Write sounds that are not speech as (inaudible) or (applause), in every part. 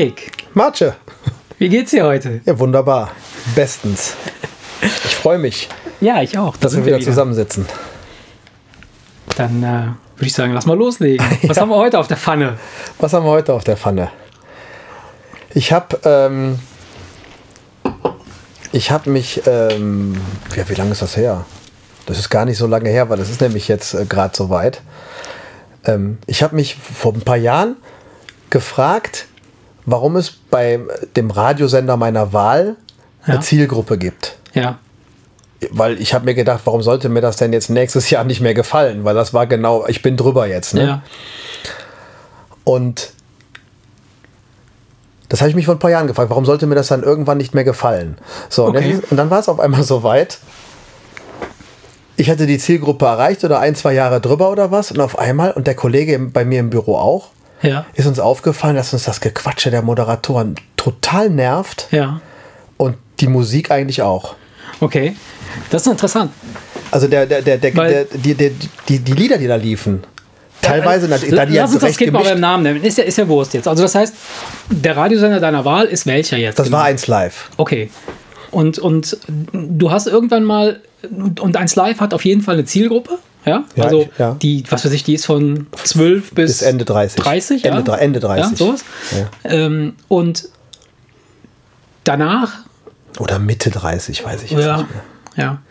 Erik, Marce. wie geht's dir heute? Ja, wunderbar. Bestens. Ich freue mich, Ja, ich auch. Da dass wir wieder zusammensitzen. Dann äh, würde ich sagen, lass mal loslegen. (laughs) Was haben wir heute auf der Pfanne? Was haben wir heute auf der Pfanne? Ich habe ähm, ich habe mich, ähm, ja, wie lange ist das her? Das ist gar nicht so lange her, weil das ist nämlich jetzt äh, gerade so weit. Ähm, ich habe mich vor ein paar Jahren gefragt, warum es bei dem Radiosender meiner Wahl eine Ja. Zielgruppe gibt. Ja. Weil ich habe mir gedacht, warum sollte mir das denn jetzt nächstes Jahr nicht mehr gefallen? Weil das war genau, ich bin drüber jetzt. Ne? Ja. Und das habe ich mich vor ein paar Jahren gefragt, warum sollte mir das dann irgendwann nicht mehr gefallen? So, und, Okay. jetzt, und dann war es auf einmal so weit. Ich hatte die Zielgruppe erreicht oder ein, zwei Jahre drüber oder was. Und auf einmal, und der Kollege bei mir im Büro auch, Ja. ist uns aufgefallen, dass uns das Gequatsche der Moderatoren total nervt Ja. und die Musik eigentlich auch. Okay. Das ist interessant. Also der, der, der, der, Weil- der, die, der, die, die Lieder, die da liefen, teilweise, da die Lass ja uns das Kind mal beim Namen nennen. Ist ja, ist ja Wurst jetzt. Also das heißt, der Radiosender deiner Wahl ist welcher jetzt? das genau? war eins live. Okay. Und, und du hast irgendwann mal, und eins Live hat auf jeden Fall eine Zielgruppe. Ja, Ja, also ich- ja. die, was weiß ich, die ist von 12 bis, Bis Ende 30. 30, Ende, ja. Ende 30. Ja, sowas. Ähm, und danach, Oder Mitte 30, weiß ich jetzt ja, nicht mehr. ja.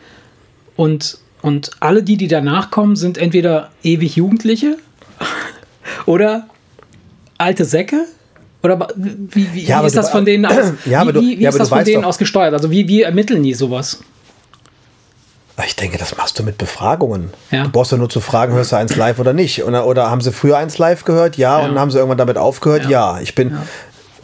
Und, und alle die, die danach kommen, sind entweder ewig Jugendliche (laughs) oder alte Säcke. Oder wie, wie, Ja, wie ist du- das von denen aus? (clears throat) Ja, wie wie, wie ist das von denen doch- aus gesteuert? Also wie, wie ermitteln die sowas? Ich denke, das machst du mit Befragungen. Ja. Du brauchst ja nur zu fragen, hörst du eins live oder nicht. Oder, oder haben sie früher eins live gehört? Ja. Ja. Und haben sie irgendwann damit aufgehört? Ja. Ja. Ich bin,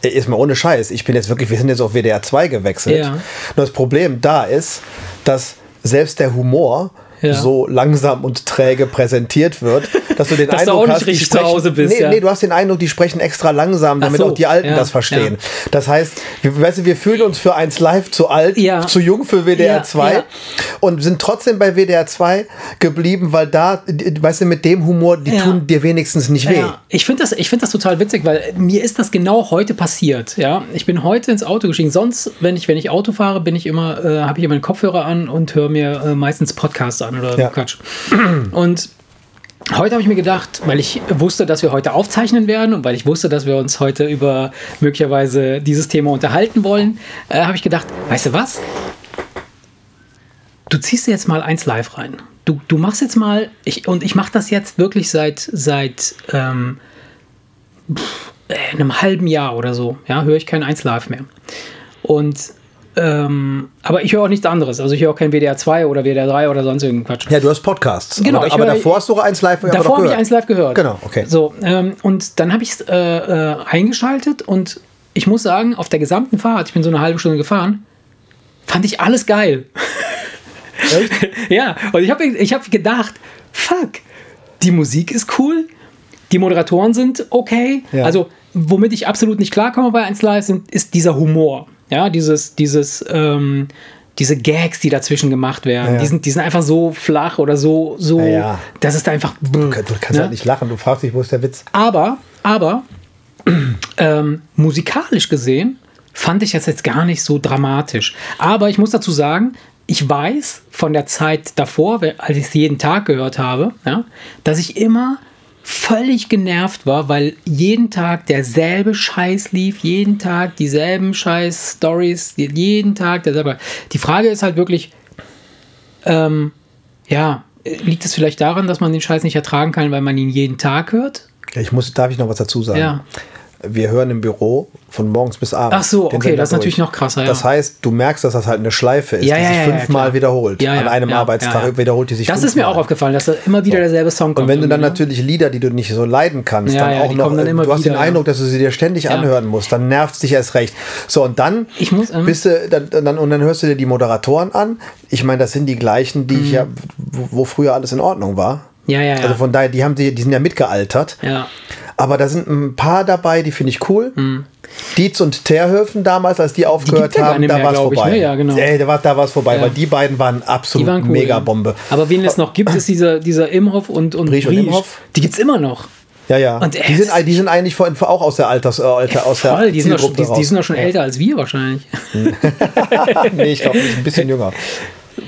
äh, ist mal ohne Scheiß, ich bin jetzt wirklich, wir sind jetzt auf WDR 2 gewechselt. Ja. Nur das Problem da ist, dass selbst der Humor Ja. so langsam und träge präsentiert wird, dass du den (laughs) Dass du Eindruck nicht hast, die sprechen, Hause bist, nee, ja. nee, du hast den Eindruck, die sprechen extra langsam, damit so, auch die Alten ja, das verstehen. Das heißt, wir, weißt du, wir fühlen uns für eins live zu alt, zu jung für WDR Ja, 2 ja. und sind trotzdem bei WDR 2 geblieben, weil da, weißt du, mit dem Humor, die tun dir wenigstens nicht weh. Ich finde das, ich find das total witzig, weil mir ist das genau heute passiert. Ja, ich bin heute ins Auto gestiegen. Sonst, wenn ich, wenn ich Auto fahre, bin ich immer, äh, habe ich immer einen Kopfhörer an und höre mir äh, meistens Podcasts an oder Ja. Quatsch. Und heute habe ich mir gedacht, weil ich wusste, dass wir heute aufzeichnen werden und weil ich wusste, dass wir uns heute über möglicherweise dieses Thema unterhalten wollen, äh, habe ich gedacht, weißt du was? du ziehst jetzt mal eins live rein. Du, du machst jetzt mal, ich, und ich mache das jetzt wirklich seit, seit ähm, pff, äh, einem halben Jahr oder so, ja, höre ich kein eins live mehr. Und ähm, aber ich höre auch nichts anderes. Also ich höre auch kein WDR 2 oder WDR 3 oder sonst irgendeinen Quatsch. Ja, du hast Podcasts. Genau, aber, ich aber höre- davor hast du auch eins live Davor doch habe ich gehört. eins live gehört. Genau, okay. So, ähm, und dann habe ich es äh, äh, eingeschaltet und ich muss sagen, auf der gesamten Fahrt, ich bin so eine halbe Stunde gefahren, fand ich alles geil. (laughs) Echt? ja, und ich habe ich hab gedacht, fuck, die Musik ist cool, die Moderatoren sind okay. Ja. Also, womit ich absolut nicht klarkomme bei 1 Live, sind, ist dieser Humor. Ja, dieses, dieses, ähm, diese Gags, die dazwischen gemacht werden, Ja, ja. Die, sind, die sind einfach so flach oder so, so Ja, das ist einfach. Du kannst ne? halt nicht lachen, du fragst dich, wo ist der Witz? Aber, aber (clears throat) ähm, musikalisch gesehen fand ich das jetzt gar nicht so dramatisch. Aber ich muss dazu sagen, ich weiß von der Zeit davor, als ich es jeden Tag gehört habe, ja, dass ich immer völlig genervt war, weil jeden Tag derselbe Scheiß lief, jeden Tag dieselben Scheiß Stories, jeden Tag derselbe. Die Frage ist halt wirklich, ähm, ja, liegt es vielleicht daran, dass man den Scheiß nicht ertragen kann, weil man ihn jeden Tag hört? Ich muss, darf ich noch was dazu sagen? Ja. Wir hören im Büro von morgens bis abends. Ach so, den okay, das ist natürlich noch krasser, ja. Das heißt, du merkst, dass das halt eine Schleife ist, Ja, die ja, sich fünfmal wiederholt. An einem Arbeitstag wiederholt die sich Das fünfmal. ist mir auch aufgefallen, dass da immer wieder derselbe Song kommt. Und wenn du dann ne? natürlich Lieder, die du nicht so leiden kannst, dann auch noch, dann äh, du hast wieder, den ja. Eindruck, dass du sie dir ständig anhören musst, dann nervt es dich erst recht. So, und dann Ich muss, ähm, bist du, dann, dann, und dann hörst du dir die Moderatoren an. Ich meine, das sind die gleichen, die ich ja, wo früher alles in Ordnung war. Mhm. Ja, ja, ja. Also von daher, die haben die, die sind ja mitgealtert. Ja. Aber da sind ein paar dabei, die finde ich cool. Dietz und Terhöfen damals, als die aufgehört gar haben, da war es vorbei. ne? Ja, genau. Ey, da war da war's vorbei, Ja. weil die beiden waren Die absolut waren cool. Megabombe. Ja. Aber wen es noch gibt, ist dieser, dieser Imhoff und, und Briesch und. Imhoff? Die gibt es immer noch. Ja, ja. Und die, sind, die sind eigentlich vor, auch aus der Alters, äh, Alter, aus Voll, der die sind, schon, die, die sind doch schon älter als wir wahrscheinlich. (laughs) nee, ich glaube, ein bisschen (laughs) jünger.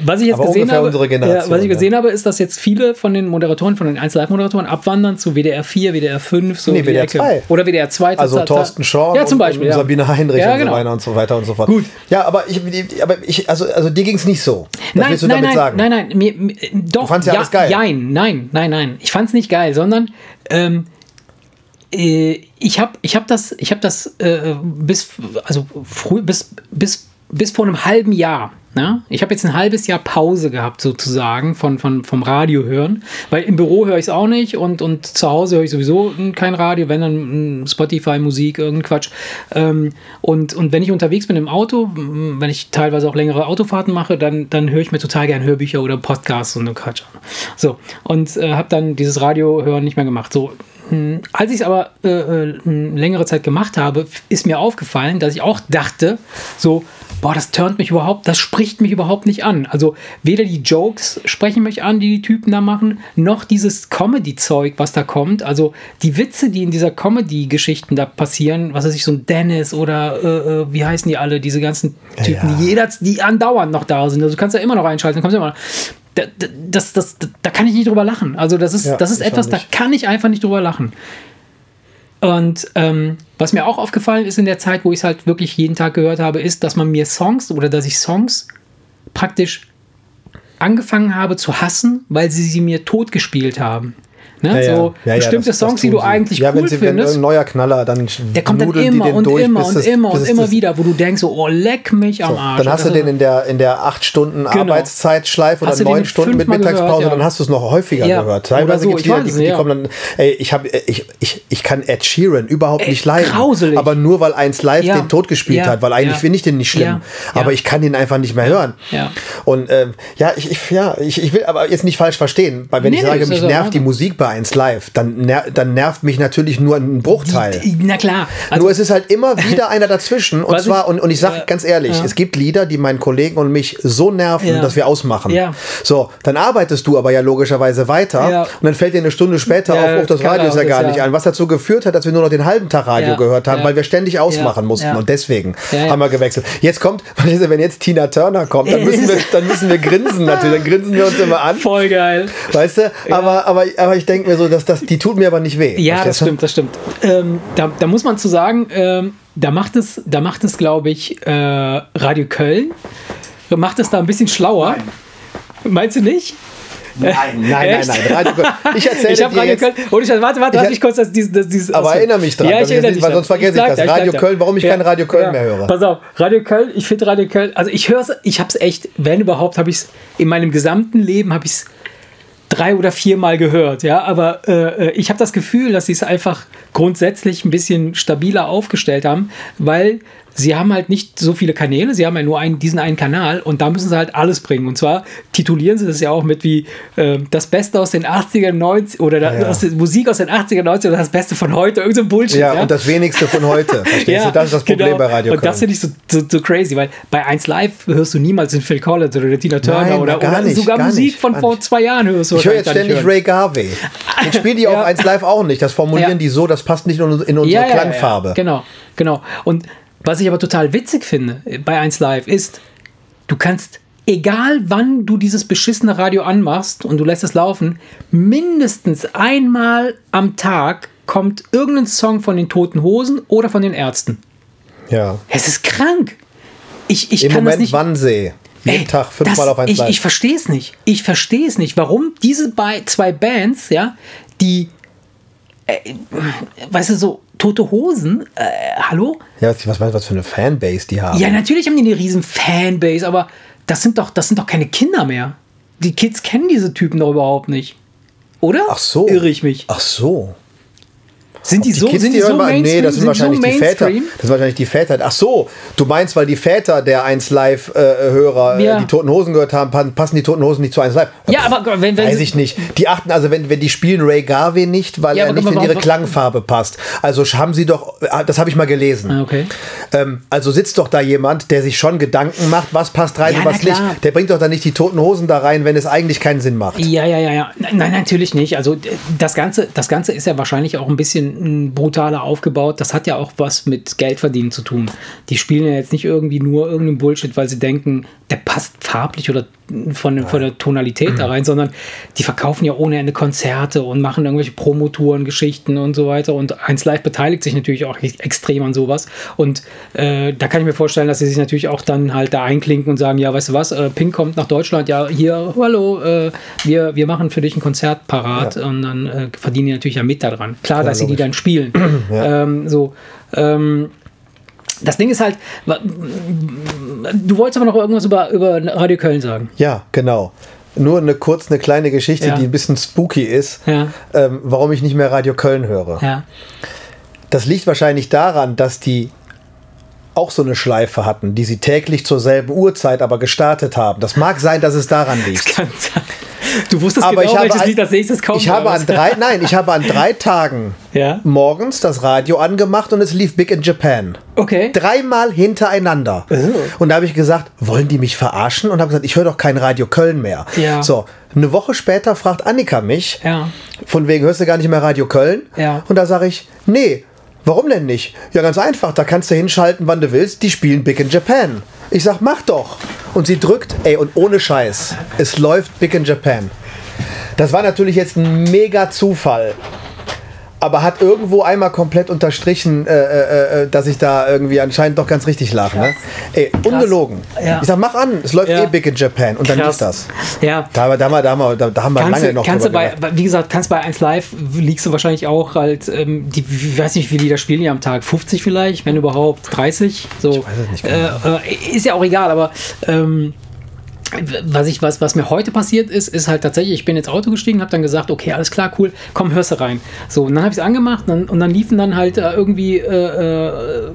Was ich jetzt Aber gesehen habe, ja, was ich ja. gesehen habe, ist, dass jetzt viele von den Moderatoren, von den 1 Live-Moderatoren abwandern zu WDR 4, WDR 5, so Nee, WDR Ecke. 2. Oder WDR 2. Also Thorsten Schorn ja, zum Beispiel, und, und ja. Sabine Heinrich Ja, und genau. so weiter und so weiter und so fort. Gut. Ja, aber ich, aber ich also, also dir ging es nicht so. Was Nein, willst du nein, damit nein, sagen? nein, nein, mir, mir, doch. fandst ja alles geil. Nein, nein, nein, nein. Ich fand es nicht geil, sondern ähm, äh, ich habe ich hab das, ich hab das äh, bis, also früh, bis, bis, bis vor einem halben Jahr. Ne? Ich habe jetzt ein halbes Jahr Pause gehabt, sozusagen, von, von, vom Radio hören. Weil im Büro höre ich es auch nicht und, und zu Hause höre ich sowieso kein Radio, wenn dann mm, Spotify, Musik, irgendein Quatsch. Ähm, und, und wenn ich unterwegs bin im Auto, mm, wenn ich teilweise auch längere Autofahrten mache, dann, dann höre ich mir total gern Hörbücher oder Podcasts und so Quatsch. So, und äh, habe dann dieses Radiohören nicht mehr gemacht. So, hm, als ich es aber äh, äh, längere Zeit gemacht habe, ist mir aufgefallen, dass ich auch dachte, so, boah, das turnt mich überhaupt, das spricht mich überhaupt nicht an. Also weder die Jokes sprechen mich an, die die Typen da machen, noch dieses Comedy-Zeug, was da kommt. Also die Witze, die in dieser Comedy-Geschichten da passieren, was weiß ich, so ein Dennis oder äh, äh, wie heißen die alle, diese ganzen Typen, ja. die jeder, die andauernd noch da sind. Also du kannst ja immer noch einschalten, kommst immer noch. Da, da- das, das, da, da kann ich nicht drüber lachen. Also das ist, Ja, das ist etwas, da kann ich einfach nicht drüber lachen. Und ähm, was mir auch aufgefallen ist in der Zeit, wo ich es halt wirklich jeden Tag gehört habe, ist, dass man mir Songs oder dass ich Songs praktisch angefangen habe zu hassen, weil sie sie mir totgespielt haben. Ne? Ja. So Ja, bestimmte das- das Songs, die tun du sie. eigentlich ja, cool wenn sie, wenn findest. ein neuer Knaller, dann Der kommt dann die immer und durch, immer und das- immer und immer das- wieder, wo du denkst, so, oh, leck mich am So, Arsch. dann hast du Das ist- den in der, in der 8 Stunden Arbeitszeitschleife oder Hast du den 9 Stunden mit Mittagspause, gehört, dann hast du es noch häufiger gehört. Teilweise so, gibt es die, die ja. kommen dann, ey, ich, hab, ich, ich, ich kann Ed Sheeran überhaupt nicht leiden. grauselig. Aber nur weil eins live den Tod gespielt hat, weil eigentlich finde ich den nicht schlimm. Aber ich kann den einfach nicht mehr hören. Und ähm, ja, ich, ja will aber jetzt nicht falsch verstehen, weil wenn ich sage, mich also nervt die. Musik bei 1 live, dann, ner dann nervt mich natürlich nur ein Bruchteil. Na klar. Also, Nur es ist halt immer wieder einer dazwischen. Und zwar, ich- und, und ich sage äh, ganz ehrlich, ja. es gibt Lieder, die meinen Kollegen und mich so nerven, Ja. dass wir ausmachen. Ja. So, dann arbeitest du aber ja logischerweise weiter und dann fällt dir eine Stunde später auf, oh, das Radio ist ja gar nicht an. Was dazu geführt hat, dass wir nur noch den halben Tag Radio gehört haben, weil wir ständig ausmachen mussten. Und deswegen haben wir gewechselt. Jetzt kommt, (laughs) wenn jetzt Tina Turner kommt, dann (laughs) müssen wir, dann müssen wir grinsen natürlich. Dann grinsen wir uns immer an. voll geil. Weißt du? Aber, aber, aber ich denke mir so, dass das, die tut mir aber nicht weh. Ja, das stimmt, das stimmt. Ähm, da, da muss man zu sagen, ähm, da macht es, da macht es, glaube ich, äh, Radio Köln macht es da ein bisschen schlauer. Meinst du nicht? Nein, nein, nein, Echt? nein. Radio Köln. Ich erzähle (laughs) Ich habe dir Radio jetzt, Köln. Und ich, warte, warte, Ich- lass mich kurz das, dieses, das, dieses. Aber erinnere mich dran, Ja, dass ich ich erinnere nicht- dich weil dran. sonst vergesse ich bleib das. da, Radio da. Köln, warum ich kein Radio Köln mehr höre. Pass auf, Radio Köln, ich finde Radio Köln, also ich höre es, ich habe es echt, wenn überhaupt, habe ich es in meinem gesamten Leben, habe ich es drei oder viermal gehört, ja, aber äh, ich habe das Gefühl, dass sie es einfach grundsätzlich ein bisschen stabiler aufgestellt haben, weil sie haben halt nicht so viele Kanäle, sie haben ja nur einen, diesen einen Kanal und da müssen sie halt alles bringen. Und zwar titulieren sie das ja auch mit wie äh, das Beste aus den 80er, 90 oder da, Ja. aus Musik aus den 80er, 90er oder das Beste von heute, irgend so Bullshit. Ja, und das wenigste von heute. Verstehst du? (laughs) Das ist das Problem genau. bei Radio Und Köln. das finde ich so, so, so crazy, weil bei 1 Live hörst du niemals den Phil Collins oder Tina Turner Nein, oder, gar oder nicht, sogar gar Musik nicht, von vor zwei Jahren hörst du ich höre jetzt ständig Ray Garvey. Den spielen die (laughs) Ja. auf 1 Live auch nicht. Das formulieren Ja. die so, das passt nicht in unsere Ja, ja, ja, Klangfarbe. Ja, genau, genau. Und was ich aber total witzig finde äh, bei 1 Live ist, du kannst, egal wann du dieses beschissene Radio anmachst und du lässt es laufen, mindestens einmal am Tag kommt irgendein Song von den Toten Hosen oder von den Ärzten. Ja. Es ist krank. Ich, ich Im kann das Moment nicht. Wannsee. Jeden Ey, Tag fünfmal das- auf 1 ich, Live. Ich verstehe es nicht. Ich verstehe es nicht, warum diese zwei Bands, ja, die, äh, weißt du, so tote Hosen, äh, hallo? ja, was, was meinst du, was für eine Fanbase die haben? Ja, natürlich haben die eine riesen Fanbase, aber das sind doch, das sind doch keine Kinder mehr. Die Kids kennen diese Typen doch überhaupt nicht. Oder? Ach so. Irre ich mich. Ach so. Sind die so, Kids, sind die hören so Mainstream? Nee, das sind, so wahrscheinlich die Väter. Das sind wahrscheinlich die Väter. Ach so, du meinst, weil die Väter der 1 Live-Hörer Ja. die Toten Hosen gehört haben, pa- passen die Toten Hosen nicht zu 1 Live? Ja, aber wenn, wenn Weiß ich nicht. Die achten, also wenn, wenn die spielen Ray Garvey nicht, weil Ja, er nicht in ihre Klangfarbe passt. Also haben sie doch, das habe ich mal gelesen. Ah, okay. Ähm, also sitzt doch da jemand, der sich schon Gedanken macht, was passt rein Ja, und was nicht. Der bringt doch dann nicht die Toten Hosen da rein, wenn es eigentlich keinen Sinn macht. Ja, ja, ja, ja. Nein, natürlich nicht. Also das Ganze, das Ganze ist ja wahrscheinlich auch ein bisschen brutaler aufgebaut. Das hat ja auch was mit Geldverdienen zu tun. Die spielen ja jetzt nicht irgendwie nur irgendeinen Bullshit, weil sie denken, der passt farblich oder von, von der Tonalität da rein, sondern die verkaufen ja ohne Ende Konzerte und machen irgendwelche Promotouren, Geschichten und so weiter. Und 1 Live beteiligt sich natürlich auch ex- extrem an sowas. Und äh, da kann ich mir vorstellen, dass sie sich natürlich auch dann halt da einklinken und sagen, ja, weißt du was, äh, Pink kommt nach Deutschland, ja, hier, hallo, äh, wir, wir machen für dich ein Konzert parat und dann äh, verdienen die natürlich ja mit daran. Klar, dass sie die. Dann spielen. ähm, so, ähm, das Ding ist halt, du wolltest aber noch irgendwas über, über Radio Köln sagen. Ja, genau. Nur eine kurz, eine kleine Geschichte, Ja. die ein bisschen spooky ist, Ja. ähm, warum ich nicht mehr Radio Köln höre. Ja. Das liegt wahrscheinlich daran, dass die auch so eine Schleife hatten, die sie täglich zur selben Uhrzeit aber gestartet haben. Das mag sein, dass es daran liegt. Kann sein. Du wusstest Aber genau, ich habe, welches an, Lied als nächstes kommt. ich habe an drei, nein, ich habe an drei (laughs) Tagen Ja. morgens das Radio angemacht und es lief Big in Japan. Okay. Dreimal hintereinander. Und da habe ich gesagt, wollen die mich verarschen? Und habe gesagt, ich höre doch kein Radio Köln mehr. Ja. So, eine Woche später fragt Annika mich, Ja. von wegen hörst du gar nicht mehr Radio Köln? Ja. Und da sage ich, nee, warum denn nicht? Ja, ganz einfach, da kannst du hinschalten, wann du willst, die spielen Big in Japan. Ich sag, mach doch. Und sie drückt, ey, und ohne Scheiß, es läuft Big in Japan. Das war natürlich jetzt ein mega Zufall. Aber hat irgendwo einmal komplett unterstrichen, äh, äh, äh, dass ich da irgendwie anscheinend doch ganz richtig lag. Ne? Ey, ungelogen. Ja. Ich sag, mach an, es läuft Ja. eh Big in Japan. Und dann lief das. Ja. Da, haben wir- da, da, da, da haben wir Kannst lange noch kannst du bei, wie gesagt, kannst bei 1 Live liegst du wahrscheinlich auch halt, ähm, die, ich weiß nicht, wie die da spielen die am Tag, 50 vielleicht, wenn überhaupt 30. So. Ich weiß es nicht genau. äh, äh, ist ja auch egal, aber ähm, was, ich, was, was mir heute passiert ist, ist halt tatsächlich, ich bin ins Auto gestiegen, habe dann gesagt, okay, alles klar, cool, komm, hörst du rein. So, und dann habe ich es angemacht und dann, und dann liefen dann halt äh, irgendwie äh, äh,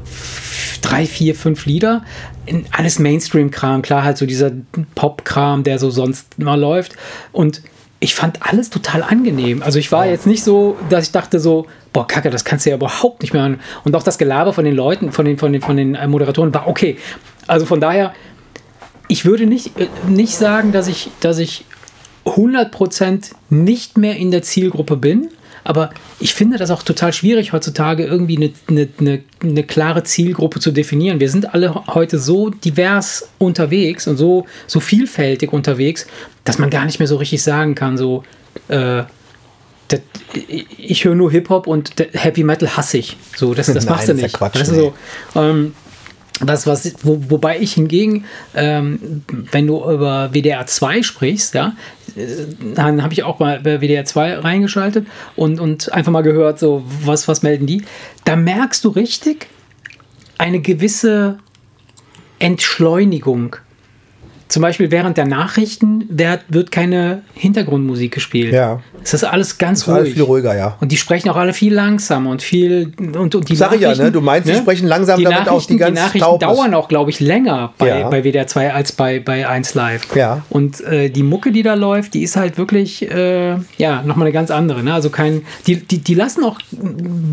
drei, vier, fünf Lieder. In, alles Mainstream-Kram, klar, halt so dieser Pop-Kram, der so sonst mal läuft. Und ich fand alles total angenehm. Also ich war jetzt nicht so, dass ich dachte so, boah, Kacke, das kannst du ja überhaupt nicht mehr hören. Und auch das Gelaber von den Leuten, von den, von den, von den äh, Moderatoren war okay. Also von daher, ich würde nicht, äh, nicht sagen, dass ich, dass ich 100% nicht mehr in der Zielgruppe bin, aber ich finde das auch total schwierig heutzutage irgendwie eine, eine, eine, eine klare Zielgruppe zu definieren. Wir sind alle heute so divers unterwegs und so, so vielfältig unterwegs, dass man gar nicht mehr so richtig sagen kann, so, äh, das, ich, höre nur Hip-Hop und Heavy Metal hasse ich. So, das, das Nein, (laughs) machst du das ist ja nicht. Quatsch, du, nee. so, ähm, was, was, wo, wobei ich hingegen, ähm, wenn du über WDR 2 sprichst, ja, äh, dann habe ich auch mal bei WDR 2 reingeschaltet und, und einfach mal gehört, so, was, was melden die? Da merkst du richtig eine gewisse Entschleunigung. Zum Beispiel während der Nachrichten wird, keine Hintergrundmusik gespielt. Ja. Es ist alles ganz ist alles ruhig. viel ruhiger, ja. Und die sprechen auch alle viel langsamer und viel und, und die Sag ich ja, ne? Du meinst, die sprechen langsam, die damit auch die Nachrichten, ganz die Nachrichten taub ist. dauern auch, glaube ich, länger bei, Ja. bei WDR 2 als bei, bei 1 Live. Ja. Und äh, die Mucke, die da läuft, die ist halt wirklich, äh, ja, nochmal eine ganz andere. Ne? Also kein, die, die, die lassen auch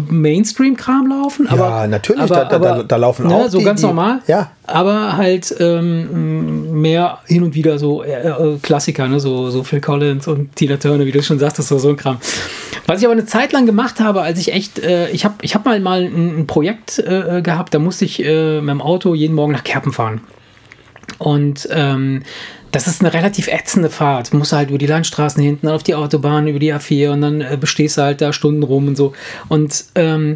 Mainstream-Kram laufen, aber. natürlich, aber, da- da- aber, da- da laufen ne, auch So die- ganz normal. ja. Aber halt ähm, mehr hin und wieder so äh, äh, Klassiker, ne? so, so Phil Collins und Tina Turner, wie du schon sagtest, so, so ein Kram. Was ich aber eine Zeit lang gemacht habe, als ich echt, äh, ich habe ich hab mal, mal ein, ein Projekt äh, gehabt, da musste ich äh, mit dem Auto jeden Morgen nach Kerpen fahren. Und ähm, das ist eine relativ ätzende Fahrt. Du musst halt über die Landstraßen hinten, dann auf die Autobahn, über die A4 und dann äh, bestehst du halt da Stunden rum und so. Und ähm,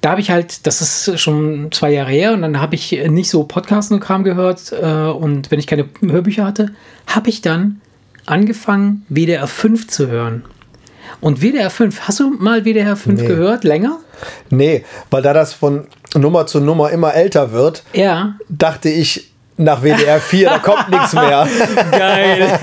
da habe ich halt, das ist schon zwei Jahre her, und dann habe ich nicht so Podcasten und Kram gehört. Äh, und wenn ich keine Hörbücher hatte, habe ich dann angefangen, WDR 5 zu hören. Und WDR 5, hast du mal WDR 5 Nee. gehört? Länger? Nee, weil da das von Nummer zu Nummer immer älter wird, Ja. dachte ich, nach WDR 4, da kommt nichts mehr. (laughs) Geil.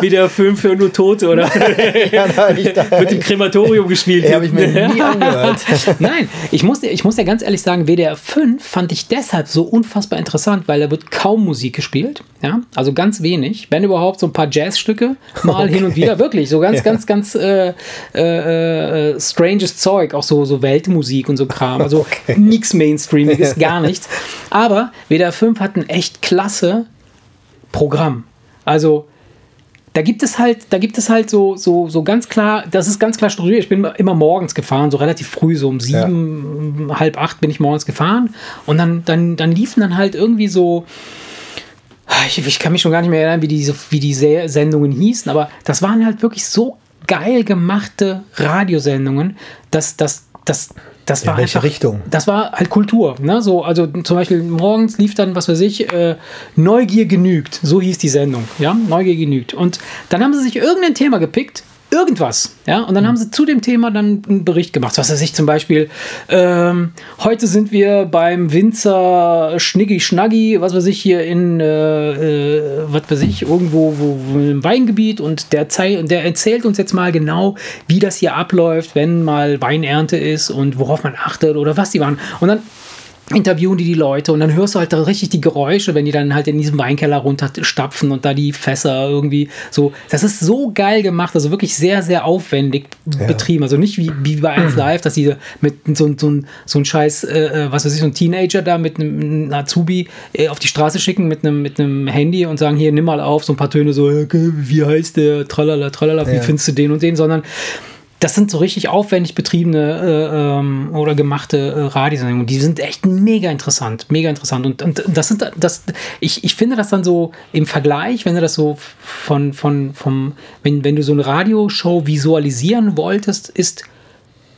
Wieder Film für nur Tote, oder? (laughs) ja, nein, ich, (laughs) Wird im Krematorium gespielt. Ja, habe ich mir nie angehört. nein, ich muss, ich muss ja ganz ehrlich sagen, WDR 5 fand ich deshalb so unfassbar interessant, weil da wird kaum Musik gespielt. Ja, also ganz wenig. Wenn überhaupt so ein paar Jazzstücke mal okay. hin und wieder. Wirklich, so ganz, ja. ganz, ganz äh, äh, äh, stranges Zeug. Auch so, so Weltmusik und so Kram. Also okay. nichts Mainstreamiges, gar nichts. Aber WDR 5 hat ein echt klasse Programm. Also da gibt es halt, da gibt es halt so, so, so ganz klar, das ist ganz klar strukturiert. Ich bin immer morgens gefahren, so relativ früh, so um sieben, ja. halb acht bin ich morgens gefahren. Und dann, dann, dann liefen dann halt irgendwie so, ich, ich kann mich schon gar nicht mehr erinnern, wie diese, wie die Sendungen hießen, aber das waren halt wirklich so geil gemachte Radiosendungen, dass das, das, das war In welche einfach, Richtung? Das war halt Kultur. Ne? So, also zum Beispiel morgens lief dann, was weiß ich, äh, Neugier genügt. So hieß die Sendung. Ja, Neugier genügt. Und dann haben sie sich irgendein Thema gepickt, irgendwas. Ja, und dann mhm. haben sie zu dem Thema dann einen Bericht gemacht. Was weiß ich zum Beispiel, ähm, heute sind wir beim Winzer Schniggi Schnaggi, was weiß ich, hier in, äh, äh, was weiß ich, irgendwo wo, wo im Weingebiet und der, der erzählt uns jetzt mal genau, wie das hier abläuft, wenn mal Weinernte ist und worauf man achtet oder was die waren. Und dann interviewen die die Leute und dann hörst du halt da richtig die Geräusche, wenn die dann halt in diesem Weinkeller runterstapfen und da die Fässer irgendwie so. Das ist so geil gemacht, also wirklich sehr, sehr aufwendig ja. betrieben. Also nicht wie, wie bei 1 (clears throat) Live, dass die mit so, so, so ein scheiß, äh, äh, was weiß ich, so ein Teenager da mit einem Azubi äh, auf die Straße schicken mit einem, mit einem Handy und sagen, hier, nimm mal auf, so ein paar Töne so, okay, wie heißt der, tralala, tralala, wie ja. findest du den und den, sondern das sind so richtig aufwendig betriebene äh, ähm, oder gemachte äh, Radiosendungen. Die sind echt mega interessant, mega interessant. Und, und das sind das, ich, ich finde das dann so im Vergleich, wenn du das so von, von, vom, wenn, wenn du so eine Radioshow visualisieren wolltest, ist,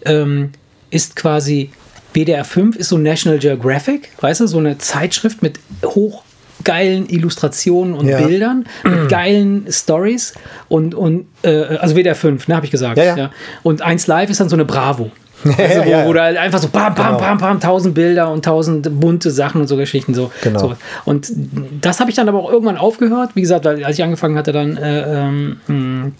ähm, ist quasi WDR 5 ist so National Geographic, weißt du, so eine Zeitschrift mit hoch geilen Illustrationen und ja. Bildern, mit (clears throat) geilen Stories und, und äh, also WDR 5, ne, habe ich gesagt. Ja, ja. Und 1 Live ist dann so eine Bravo. (laughs) Also, wo, ja, wo da halt einfach so bam, bam, genau. bam, bam, tausend Bilder und tausend bunte Sachen und so Geschichten. So. Genau. So. Und das habe ich dann aber auch irgendwann aufgehört. Wie gesagt, als ich angefangen hatte, dann äh, ähm,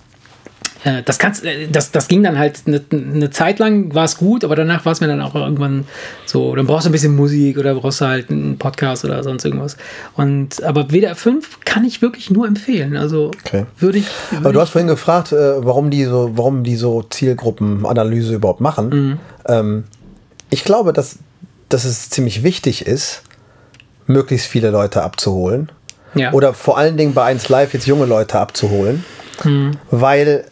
äh, das, kannst, äh, das, das ging dann halt eine, eine Zeit lang, war es gut, aber danach war es mir dann auch irgendwann so, dann brauchst du ein bisschen Musik oder brauchst du halt einen Podcast oder sonst irgendwas. Und, aber WDR 5 kann ich wirklich nur empfehlen. Also okay. würde ich. Würd aber du hast vorhin gefragt, äh, warum die so, warum die so Zielgruppenanalyse überhaupt machen. Mhm. Ähm, ich glaube, dass, dass es ziemlich wichtig ist, möglichst viele Leute abzuholen. Ja. Oder vor allen Dingen bei 1 Live jetzt junge Leute abzuholen. Mhm. Weil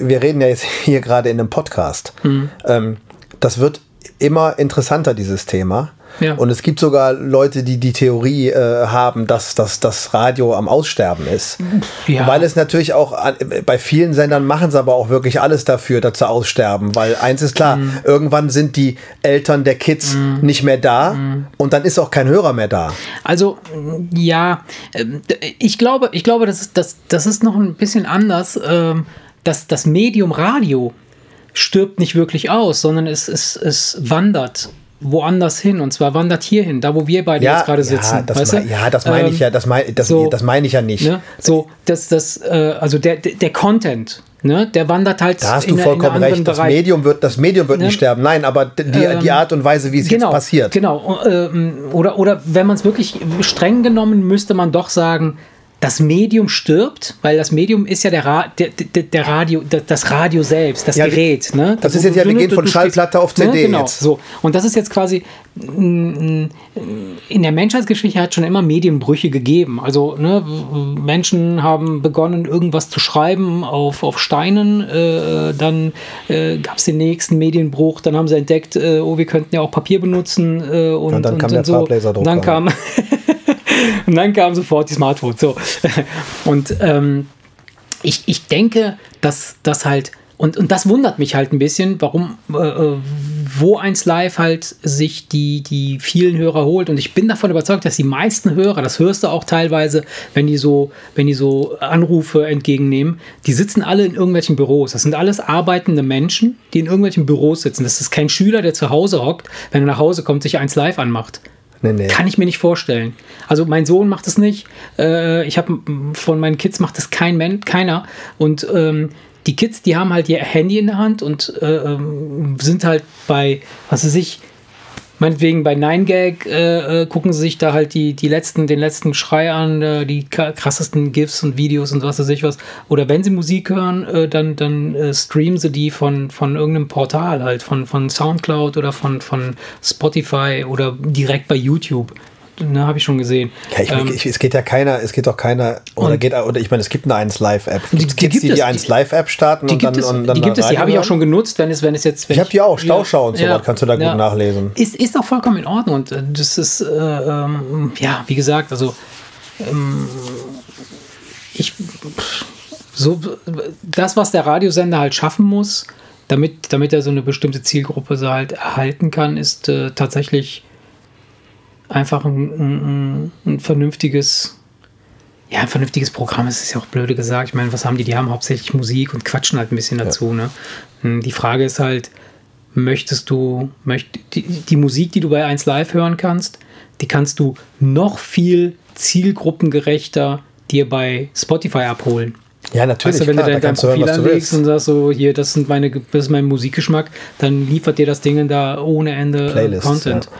wir reden ja jetzt hier gerade in einem Podcast. Mhm. Ähm, das wird immer interessanter, dieses Thema. Ja. Und es gibt sogar Leute, die die Theorie äh, haben, dass, dass das Radio am Aussterben ist. Ja. Weil es natürlich auch bei vielen Sendern machen sie aber auch wirklich alles dafür, dass sie aussterben. Weil eins ist klar, mhm. irgendwann sind die Eltern der Kids mhm. nicht mehr da mhm. und dann ist auch kein Hörer mehr da. Also ja, ähm, ich glaube, ich glaube, das ist, das, das ist noch ein bisschen anders. Ähm das, das Medium Radio stirbt nicht wirklich aus, sondern es, es, es wandert woanders hin und zwar wandert hierhin, da wo wir beide ja, jetzt gerade sitzen. Ja, das, mein, ja, das meine ich ja, das meine das, so, das mein ich ja nicht. Ne? So, das, das, äh, also der, der Content, ne, der wandert halt. Da hast du vollkommen recht. Das Medium wird, das Medium wird ne? nicht sterben. Nein, aber die, ähm, die Art und Weise, wie es genau, jetzt passiert. Genau. Ähm, oder, oder wenn man es wirklich streng genommen, müsste man doch sagen, das Medium stirbt, weil das Medium ist ja der, Ra der, der, der Radio, das Radio selbst, das ja, Gerät. Ne? Das, das ist jetzt ja, wir gehen von Schallplatte auf CD. Ne? Genau, jetzt. so. Und das ist jetzt quasi, in der Menschheitsgeschichte hat schon immer Medienbrüche gegeben. Also ne, Menschen haben begonnen, irgendwas zu schreiben auf, auf Steinen, äh, dann äh, gab es den nächsten Medienbruch, dann haben sie entdeckt, äh, oh, wir könnten ja auch Papier benutzen. Äh, und, und dann und, kam und der so. Farblaserdrucker. Dann kam (laughs) (laughs) Und dann kam sofort die Smartphones. So. (laughs) Und ähm, ich, ich denke, dass das halt, und, und das wundert mich halt ein bisschen, warum, äh, äh, wo eins live halt sich die, die vielen Hörer holt. Und ich bin davon überzeugt, dass die meisten Hörer, das hörst du auch teilweise, wenn die so, wenn die so Anrufe entgegennehmen, die sitzen alle in irgendwelchen Büros. Das sind alles arbeitende Menschen, die in irgendwelchen Büros sitzen. Das ist kein Schüler, der zu Hause hockt, wenn er nach Hause kommt, sich eins live anmacht. Nee, nee. Kann ich mir nicht vorstellen. Also mein Sohn macht es nicht. Äh, ich habe von meinen Kids macht es kein Mensch, keiner. Und ähm, die Kids, die haben halt ihr Handy in der Hand und äh, ähm, sind halt bei, was weiß ich, meinetwegen bei 9gag äh, äh, gucken sie sich da halt die, die letzten, den letzten Schrei an, äh, die krassesten GIFs und Videos und was weiß ich was. Oder wenn sie Musik hören, äh, dann, dann äh, streamen sie die von, von irgendeinem Portal halt, von, von Soundcloud oder von, von Spotify oder direkt bei YouTube ne, habe ich schon gesehen. Ja, ich, ähm, ich, es geht ja keiner, es geht doch keiner, oder geht, oder ich meine, es gibt eine 1 Live-App. Die, die, gibt die, die 1 Live-App starten die und dann, es, und dann Die gibt es, die habe ich auch schon genutzt, wenn es, wenn es jetzt. ich habe die auch, Stauschau und so ja, was, kannst du da ja, gut nachlesen. Ist, ist auch vollkommen in Ordnung und äh, das ist, äh, ähm, ja, wie gesagt, also ähm, ich, so, das, was der Radiosender halt schaffen muss, damit, damit er so eine bestimmte Zielgruppe so halt erhalten kann, ist äh, tatsächlich einfach ein, ein, ein, vernünftiges, ja, ein vernünftiges Programm. Es ist ja auch blöde gesagt. Ich meine, was haben die? Die haben hauptsächlich Musik und quatschen halt ein bisschen dazu. Ja. Ne? Hm, die Frage ist halt, möchtest du, möcht, die, die Musik, die du bei 1 Live hören kannst, die kannst du noch viel zielgruppengerechter dir bei Spotify abholen. Ja, natürlich. Weißt du, wenn klar, du dein, dein Profil hören, anlegst und sagst so, hier, das, sind meine, das ist mein Musikgeschmack, dann liefert dir das Ding da ohne Ende Playlist, Content. Ja.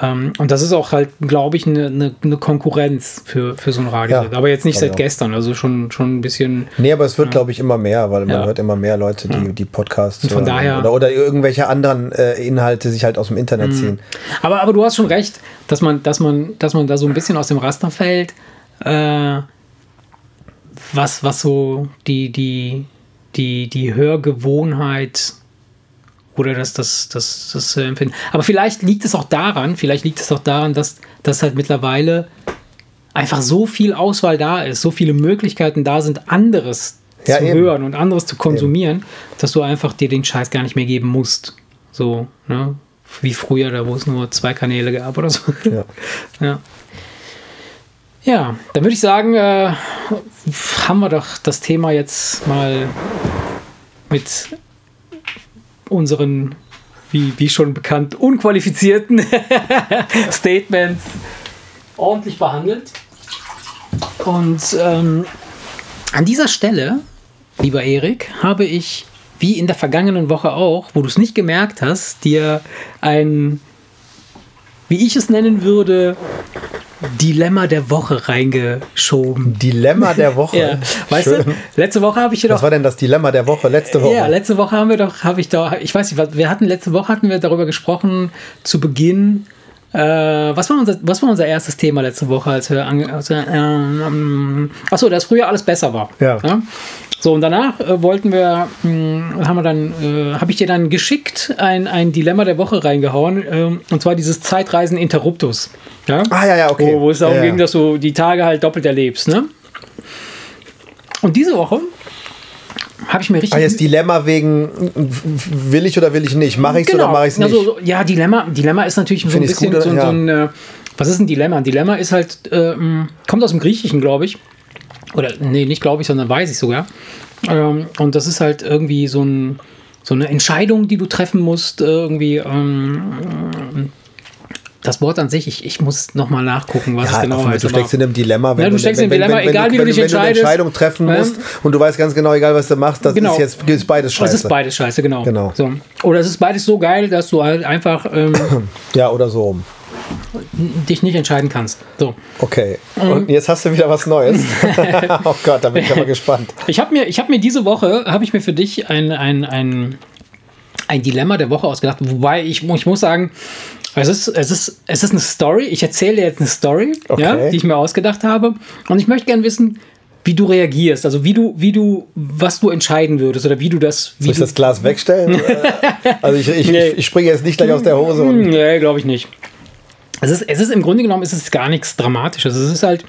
Ähm, und das ist auch halt, glaube ich, eine, eine, eine, Konkurrenz für, für so ein Radio. Ja, aber jetzt nicht seit gestern, also schon, schon ein bisschen. Nee, aber es wird, ja. glaube ich, immer mehr, weil man ja. hört immer mehr Leute, die, die Podcasts und von daher, oder, oder irgendwelche anderen äh, Inhalte sich halt aus dem Internet mhm. ziehen. Aber, aber du hast schon recht, dass man, dass man, dass man da so ein bisschen aus dem Raster fällt, äh, was, was so die, die, die, die Hörgewohnheit oder das, das, das, das äh, Empfinden. Aber vielleicht liegt es auch daran, vielleicht liegt es auch daran, dass, dass halt mittlerweile einfach so viel Auswahl da ist, so viele Möglichkeiten da sind, anderes ja, zu eben. hören und anderes zu konsumieren, eben. dass du einfach dir den Scheiß gar nicht mehr geben musst. So, ne? Wie früher, da wo es nur zwei Kanäle gab oder so. Ja. (laughs) ja. Ja, dann würde ich sagen, äh, haben wir doch das Thema jetzt mal mit unseren, wie, wie schon bekannt, unqualifizierten (laughs) Statements ordentlich behandelt. Und ähm, an dieser Stelle, lieber Erik, habe ich, wie in der vergangenen Woche auch, wo du es nicht gemerkt hast, dir ein, wie ich es nennen würde, Dilemma der Woche reingeschoben. Dilemma der (laughs) Woche. ja. Weißt Schön. du, letzte Woche habe ich jedoch. Was war denn das Dilemma der Woche? Letzte Woche. Ja, letzte Woche haben wir doch, habe ich da, ich weiß nicht, wir hatten letzte Woche hatten wir darüber gesprochen zu Beginn. Äh, was, war unser, was war unser erstes Thema letzte Woche, als wir, als wir äh, achso, dass früher alles besser war. Ja. ja? So, und danach äh, wollten wir, mh, hm, haben wir dann, äh, habe ich dir dann geschickt ein, ein Dilemma der Woche reingehauen, äh, und zwar dieses Zeitreisen Interruptus. Ja? Ah, ja, ja, okay. Wo, wo es darum ja, ging, dass du die Tage halt doppelt erlebst, ne? Und diese Woche habe ich mir richtig. Ah, jetzt Dilemma wegen, will ich oder will ich nicht? Mache ich es genau. oder mache ich es nicht? Also, ja, Dilemma, Dilemma ist natürlich so ein bisschen gut, so, ja. so, ein. Äh, was ist ein Dilemma? Ein Dilemma ist halt, äh, kommt aus dem Griechischen, glaube ich. Oder, nee, nicht glaube ich, sondern weiß ich sogar. Ähm, und das ist halt irgendwie so, ein, so eine Entscheidung, die du treffen musst, irgendwie. Ähm, das Wort an sich, ich, ich muss nochmal nachgucken, was ja, es genau heißt. Du steckst in einem Dilemma, wenn ja, du, steckst wenn, in einem Dilemma, wenn, egal wie du dich entscheidest. Wenn du eine Entscheidung treffen musst und du weißt ganz genau, egal was du machst, das genau. ist jetzt ist beides scheiße. Es ist beides scheiße, genau. genau. So. Oder es ist beides so geil, dass du halt einfach. Ähm, (clears throat) ja, oder so dich nicht entscheiden kannst. So. Okay. Und jetzt hast du wieder was Neues. (laughs) oh Gott, da bin ich aber gespannt. Ich habe mir, hab mir diese Woche, habe ich mir für dich ein, ein, ein, ein Dilemma der Woche ausgedacht. Wobei ich, ich muss sagen, es ist, es, ist, es ist eine Story. Ich erzähle dir jetzt eine Story, okay. ja, die ich mir ausgedacht habe. Und ich möchte gerne wissen, wie du reagierst, also wie du, wie du, was du entscheiden würdest oder wie du das. Wie Soll ich das Glas wegstellen? (laughs) also ich, ich, nee. ich, springe jetzt nicht gleich aus der Hose. nee, glaube ich nicht. Es ist, es ist im Grunde genommen ist es gar nichts Dramatisches. Es ist halt,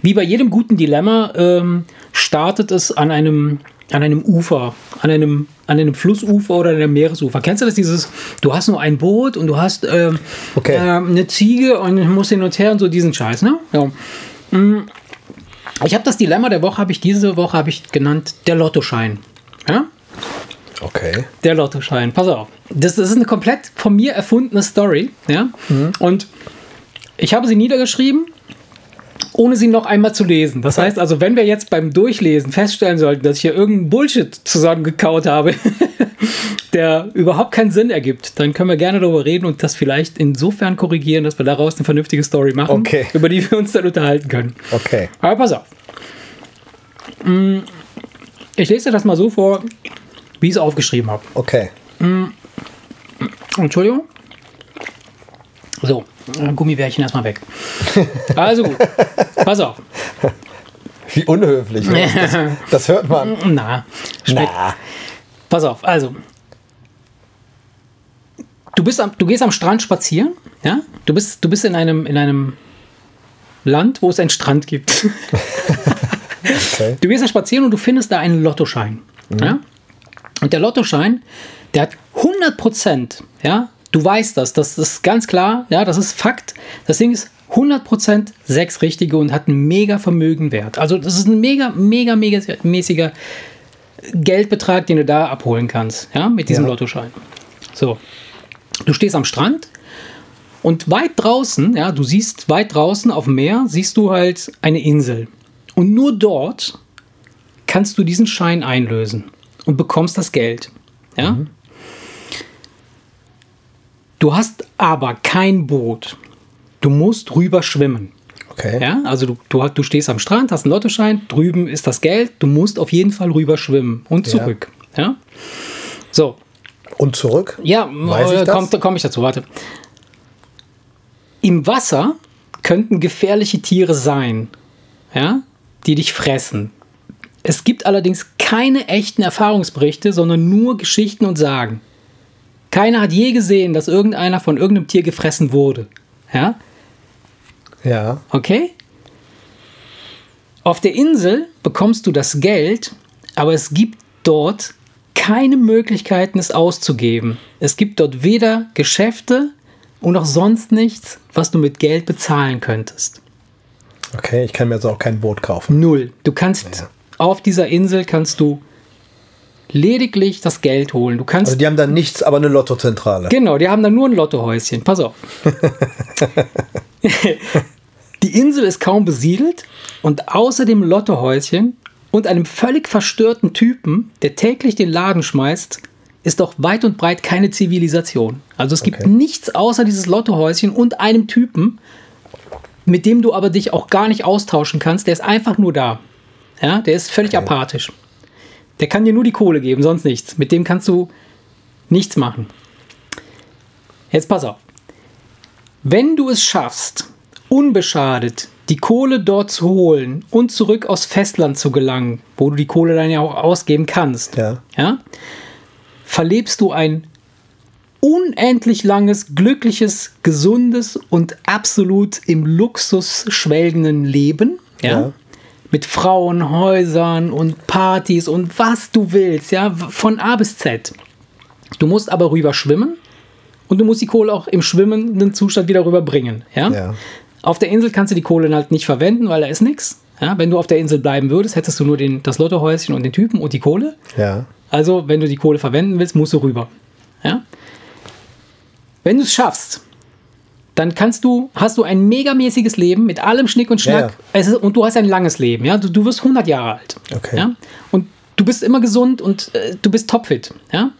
wie bei jedem guten Dilemma, ähm, startet es an einem, an einem Ufer, an einem, an einem Flussufer oder einem Meeresufer. Kennst du das? Dieses, du hast nur ein Boot und du hast ähm, okay. äh, eine Ziege und musst hin und her und so diesen Scheiß, ne? Ja. Mm. Ich habe das Dilemma der Woche, habe ich diese Woche habe ich genannt, der Lottoschein. Ja? Okay. Der Lottoschein. Pass auf. Das, das ist eine komplett von mir erfundene Story. Ja? Mhm. Und Ich habe sie niedergeschrieben, ohne sie noch einmal zu lesen. Das heißt also, wenn wir jetzt beim Durchlesen feststellen sollten, dass ich hier irgendeinen Bullshit zusammengekaut habe, (laughs) der überhaupt keinen Sinn ergibt, dann können wir gerne darüber reden und das vielleicht insofern korrigieren, dass wir daraus eine vernünftige Story machen, Okay. über die wir uns dann unterhalten können. Okay. Aber pass auf. Mm, Ich lese dir das mal so vor, wie ich es aufgeschrieben habe. Okay. Entschuldigung. So, Gummibärchen erstmal weg. (laughs) Also gut, pass auf. Wie unhöflich. Das, das hört man. Na, schmeckt. Na. Pass auf, also. Du, bist am, du gehst am Strand spazieren, ja? Du bist, du bist in, einem, in einem Land, wo es einen Strand gibt. Okay. Du gehst da spazieren und du findest da einen Lottoschein. Ja? Und der Lottoschein, der hat 100 Prozent, ja, du weißt das, das ist ganz klar, ja, das ist Fakt. Das Ding ist 100 Prozent sechs richtige und hat einen mega Vermögenwert. Also das ist ein mega, mega, mega mäßiger Geldbetrag, den du da abholen kannst, ja, mit diesem Ja. Lottoschein. So, du stehst am Strand und weit draußen, ja, du siehst weit draußen auf dem Meer, siehst du halt eine Insel. Und nur dort kannst du diesen Schein einlösen und bekommst das Geld. Ja? Du hast aber kein Boot. Du musst rüber schwimmen. Okay. Ja? Also du, du, du stehst am Strand, hast einen Lottoschein, drüben ist das Geld, du musst auf jeden Fall rüber schwimmen und Ja. zurück. Ja? So, Und zurück? ja, Weiß ich äh, komm, komm ich dazu, warte. Im Wasser könnten gefährliche Tiere sein, ja, die dich fressen. Es gibt allerdings keine echten Erfahrungsberichte, sondern nur Geschichten und Sagen. Keiner hat je gesehen, dass irgendeiner von irgendeinem Tier gefressen wurde. Ja, Ja. okay? Auf der Insel bekommst du das Geld, aber es gibt dort keine Möglichkeiten, es auszugeben. Es gibt dort weder Geschäfte und auch sonst nichts, was du mit Geld bezahlen könntest. Okay, ich kann mir jetzt auch kein Boot kaufen. Null. Du kannst auf dieser Insel kannst du lediglich das Geld holen. Du kannst Also die haben dann nichts, aber eine Lottozentrale. Genau, die haben da nur ein Lottohäuschen. Pass auf. (laughs) die Insel ist kaum besiedelt und außer dem Lottohäuschen und einem völlig verstörten Typen, der täglich den Laden schmeißt, ist doch weit und breit keine Zivilisation. Also es gibt Okay. nichts außer dieses Lottohäuschen und einem Typen, mit dem du aber dich auch gar nicht austauschen kannst. Der ist einfach nur da. Ja, der ist völlig apathisch. Der kann dir nur die Kohle geben, sonst nichts. Mit dem kannst du nichts machen. Jetzt pass auf. Wenn du es schaffst, unbeschadet die Kohle dort zu holen und zurück aus Festland zu gelangen, wo du die Kohle dann ja auch ausgeben kannst, Ja. ja, verlebst du ein unendlich langes, glückliches, gesundes und absolut im Luxus schwelgenden Leben, ja, Ja. Mit Frauen, Häusern und Partys und was du willst, ja, von A bis Z. Du musst aber rüber schwimmen und du musst die Kohle auch im schwimmenden Zustand wieder rüberbringen, ja. Ja. Auf der Insel kannst du die Kohle halt nicht verwenden, weil da ist nichts. Ja, wenn du auf der Insel bleiben würdest, hättest du nur den, das Lottohäuschen und den Typen und die Kohle. Ja. Also, wenn du die Kohle verwenden willst, musst du rüber. Ja? Wenn du es schaffst, dann kannst du, hast du ein megamäßiges Leben mit allem Schnick und Schnack Ja, ja. Ist, und du hast ein langes Leben. Ja? Du, du wirst 100 Jahre alt. Okay. Ja? Und du bist immer gesund und äh, du bist topfit. Ja?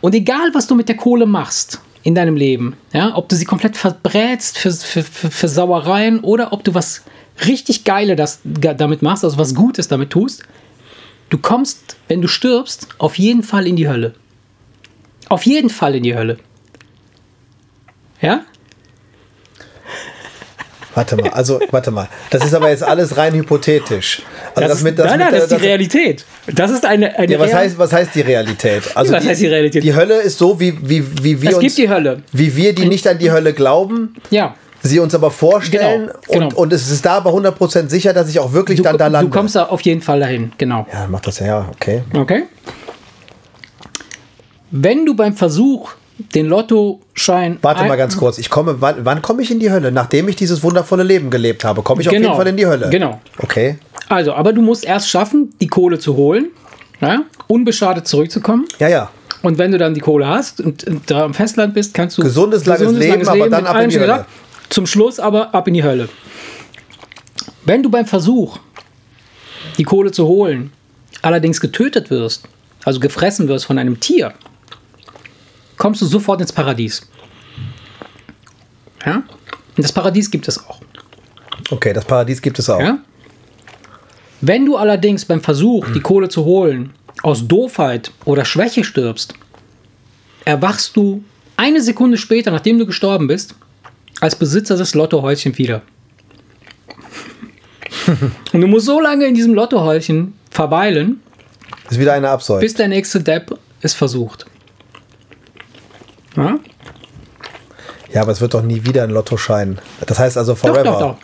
Und egal, was du mit der Kohle machst in deinem Leben, ja, ob du sie komplett verbrätst für, für, für, für Sauereien oder ob du was richtig Geile das, damit machst, also was Gutes damit tust, du kommst, wenn du stirbst, auf jeden Fall in die Hölle. Auf jeden Fall in die Hölle. Ja? Warte mal, also, warte mal. Das ist aber jetzt alles rein hypothetisch. Also Das, ist, nein, nein, mit das ist die Realität. Das ist eine, eine Ja, was heißt, was heißt die Realität? Also Was heißt die Realität? Die Hölle ist so, wie, wie, wie wir Es uns, gibt die Hölle. wie wir, die nicht an die Hölle glauben, Ja. sie uns aber vorstellen Genau, genau. Und, und es ist da aber 100% sicher, dass ich auch wirklich Du, dann da lande. du kommst da auf jeden Fall dahin, genau. ja, mach das ja, ja, okay. Okay. Wenn du beim Versuch den Lottoschein. Warte mal ganz kurz. Ich komme, wann, wann komme ich in die Hölle? Nachdem ich dieses wundervolle Leben gelebt habe, komme ich auf Genau, jeden Fall in die Hölle. genau. Okay. Also, aber du musst erst schaffen, die Kohle zu holen, ja, unbeschadet zurückzukommen. Ja, ja. Und wenn du dann die Kohle hast und, und da am Festland bist, kannst du Gesundes, langes Leben, aber dann ab in die Hölle. gesagt, Zum Schluss aber ab in die Hölle. Wenn du beim Versuch, die Kohle zu holen, allerdings getötet wirst, also gefressen wirst von einem Tier, kommst du sofort ins Paradies. Ja? Und das Paradies gibt es auch. Okay, das Paradies gibt es auch. Ja? Wenn du allerdings beim Versuch, die Kohle zu holen, aus Doofheit oder Schwäche stirbst, erwachst du eine Sekunde später, nachdem du gestorben bist, als Besitzer des Lottohäuschen wieder. Und du musst so lange in diesem Lottohäuschen verweilen, Ist wieder eine bis der nächste Depp es versucht. Ja? Ja, aber es wird doch nie wieder ein Lottoschein. Das heißt also Doch, forever. doch, doch.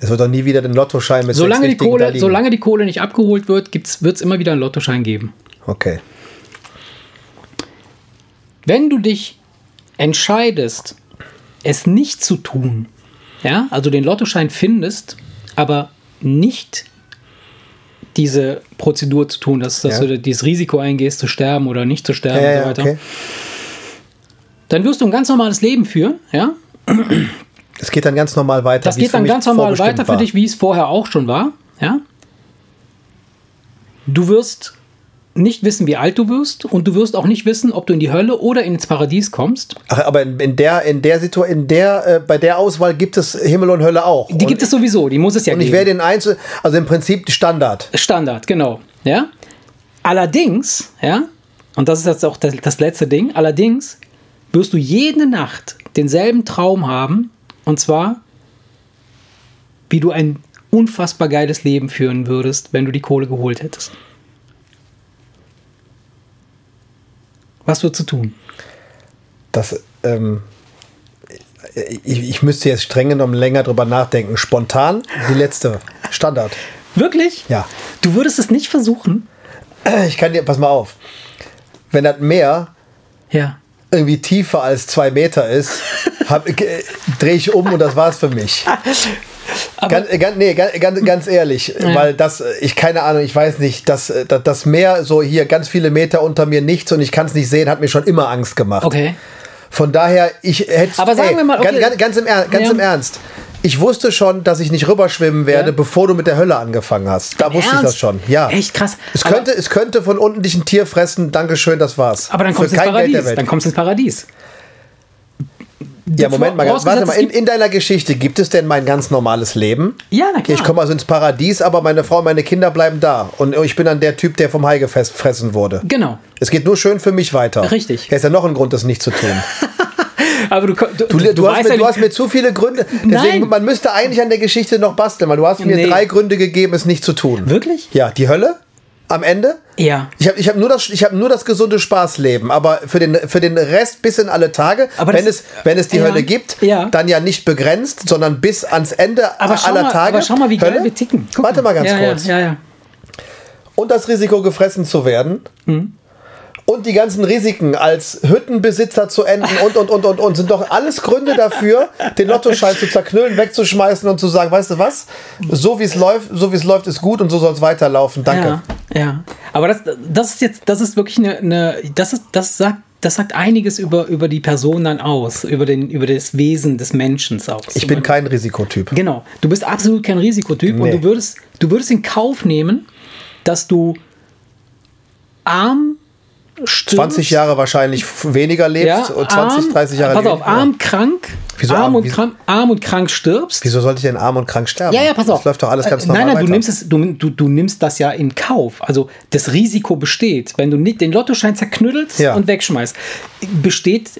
Es wird doch nie wieder den Lottoschein mit Solange die, Kohle, solange die Kohle nicht abgeholt wird, wird es immer wieder einen Lottoschein geben. Okay. Wenn du dich entscheidest, es nicht zu tun, ja, also den Lottoschein findest, aber nicht diese Prozedur zu tun, dass, dass Ja. du dieses Risiko eingehst, zu sterben oder nicht zu sterben Ja, und so ja, weiter, okay. Dann wirst du ein ganz normales Leben führen, ja. Es geht dann ganz normal weiter. Das geht dann ganz normal weiter für war. dich, wie es vorher auch schon war, ja. Du wirst nicht wissen, wie alt du wirst und du wirst auch nicht wissen, ob du in die Hölle oder ins Paradies kommst. Ach, aber in, in der, in der Situation, in der, äh, bei der Auswahl gibt es Himmel und Hölle auch. Die gibt es sowieso, die muss es ja Und ich geben. werde in Einzel, also im Prinzip Standard. Standard, genau. Ja? Allerdings, ja, und das ist jetzt auch das, das letzte Ding, allerdings wirst du jede Nacht denselben Traum haben, und zwar, wie du ein unfassbar geiles Leben führen würdest, wenn du die Kohle geholt hättest. Was würdest du tun? Das, ähm, ich, ich müsste jetzt streng genommen länger drüber nachdenken. Spontan, die letzte. Standard. Wirklich? Ja. Du würdest es nicht versuchen? Ich kann dir, pass mal auf. Wenn das Meer Ja. Irgendwie tiefer als zwei Meter ist, (laughs) äh, drehe ich um und das war's für mich. Ganz, äh, ganz, nee, ganz, ganz, ehrlich, Ja. weil das, äh, ich keine Ahnung, ich weiß nicht, das, äh, das, Meer so hier ganz viele Meter unter mir nichts und ich kann es nicht sehen, hat mir schon immer Angst gemacht. okay. Von daher, ich hätte. Aber sagen wir mal, okay. ganz, ganz, im, ganz Ja. im Ernst. Ich wusste schon, dass ich nicht rüberschwimmen werde, Ja. bevor du mit der Hölle angefangen hast. Da wusste ich das Ernst? schon. Ja. Echt krass. Es Aber- könnte, es könnte von unten dich ein Tier fressen. Dankeschön, das war's. Aber dann kommst du ins kein Geld der Paradies. Welt. Dann kommst du ins Paradies. ja, Moment mal, ganz- warte mal. In, in deiner Geschichte gibt es denn mein ganz normales Leben? Ja, na klar. Ich komme also ins Paradies, aber meine Frau und meine Kinder bleiben da. Und ich bin dann der Typ, der vom Hai gefressen wurde. Genau. Es geht nur schön für mich weiter. Richtig. Ja, ist ja noch ein Grund, das nicht zu tun. (laughs) (laughs) Aber du, du, Du, du, hast, weißt mir, ja du hast mir zu viele Gründe. Deswegen, Nein. man müsste eigentlich an der Geschichte noch basteln, weil du hast mir Nee. drei Gründe gegeben, es nicht zu tun. Wirklich? Ja, die Hölle am Ende. Ja. Ich habe ich hab nur, das- ich hab nur das gesunde Spaßleben, aber für den, für den Rest bis in alle Tage, Aber wenn, das- es, wenn es die ja, Hölle gibt, ja. dann ja nicht begrenzt, sondern bis ans Ende Aber aller mal, Tage. aber schau mal, wie geil Hölle? wir ticken. Guck Warte mal ganz ja, kurz. Und das Risiko, gefressen zu werden. Mhm. Und die ganzen Risiken als Hüttenbesitzer zu enden und, und, und, und, und sind doch alles Gründe dafür, den Lottoschein zu zerknüllen, wegzuschmeißen und zu sagen, weißt du was, so wie es läuft, so wie es läuft, ist gut und so soll es weiterlaufen. Danke. Ja, ja. Aber das, das ist jetzt, das ist wirklich eine, eine das ist, das sagt, das sagt einiges über, über die Person dann aus, über, den, über das Wesen des Menschen aus. Ich bin kein Risikotyp. Genau. Du bist absolut kein Risikotyp und Nee. du würdest, du würdest in Kauf nehmen, dass du arm stirbst. 20 Jahre wahrscheinlich weniger lebst und 20, arm, 30 Jahre Pass auf, lebst. arm, krank, Wieso arm, arm? und Wieso- krank, arm und krank stirbst. Wieso sollte ich denn arm und krank sterben? Ja, ja, pass auf. Das läuft doch alles ganz Äh, normal Nein, nein, du weiter. nimmst, es, du, du, du nimmst das ja in Kauf. Also das Risiko besteht. Wenn du nicht den Lottoschein zerknüttelst Ja. und wegschmeißt, besteht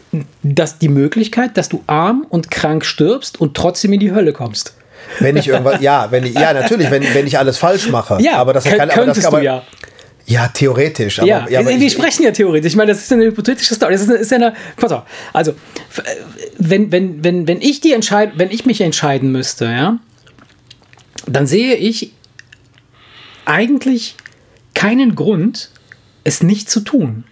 das die Möglichkeit, dass du arm und krank stirbst und trotzdem in die Hölle kommst. Wenn ich irgendwas, ja, wenn ich, ja, natürlich, wenn, wenn ich alles falsch mache. (laughs) Ja, aber das kann, aber das aber, du ja. Ja, theoretisch. Aber, Ja, aber wir ich, sprechen ja theoretisch. Ich meine, das ist eine hypothetische Story. Das ist, eine, ist ja eine. Pass auf. Also, äh, wenn, wenn, wenn, wenn ich die entscheid, wenn ich mich entscheiden müsste, ja, dann sehe ich eigentlich keinen Grund, es nicht zu tun.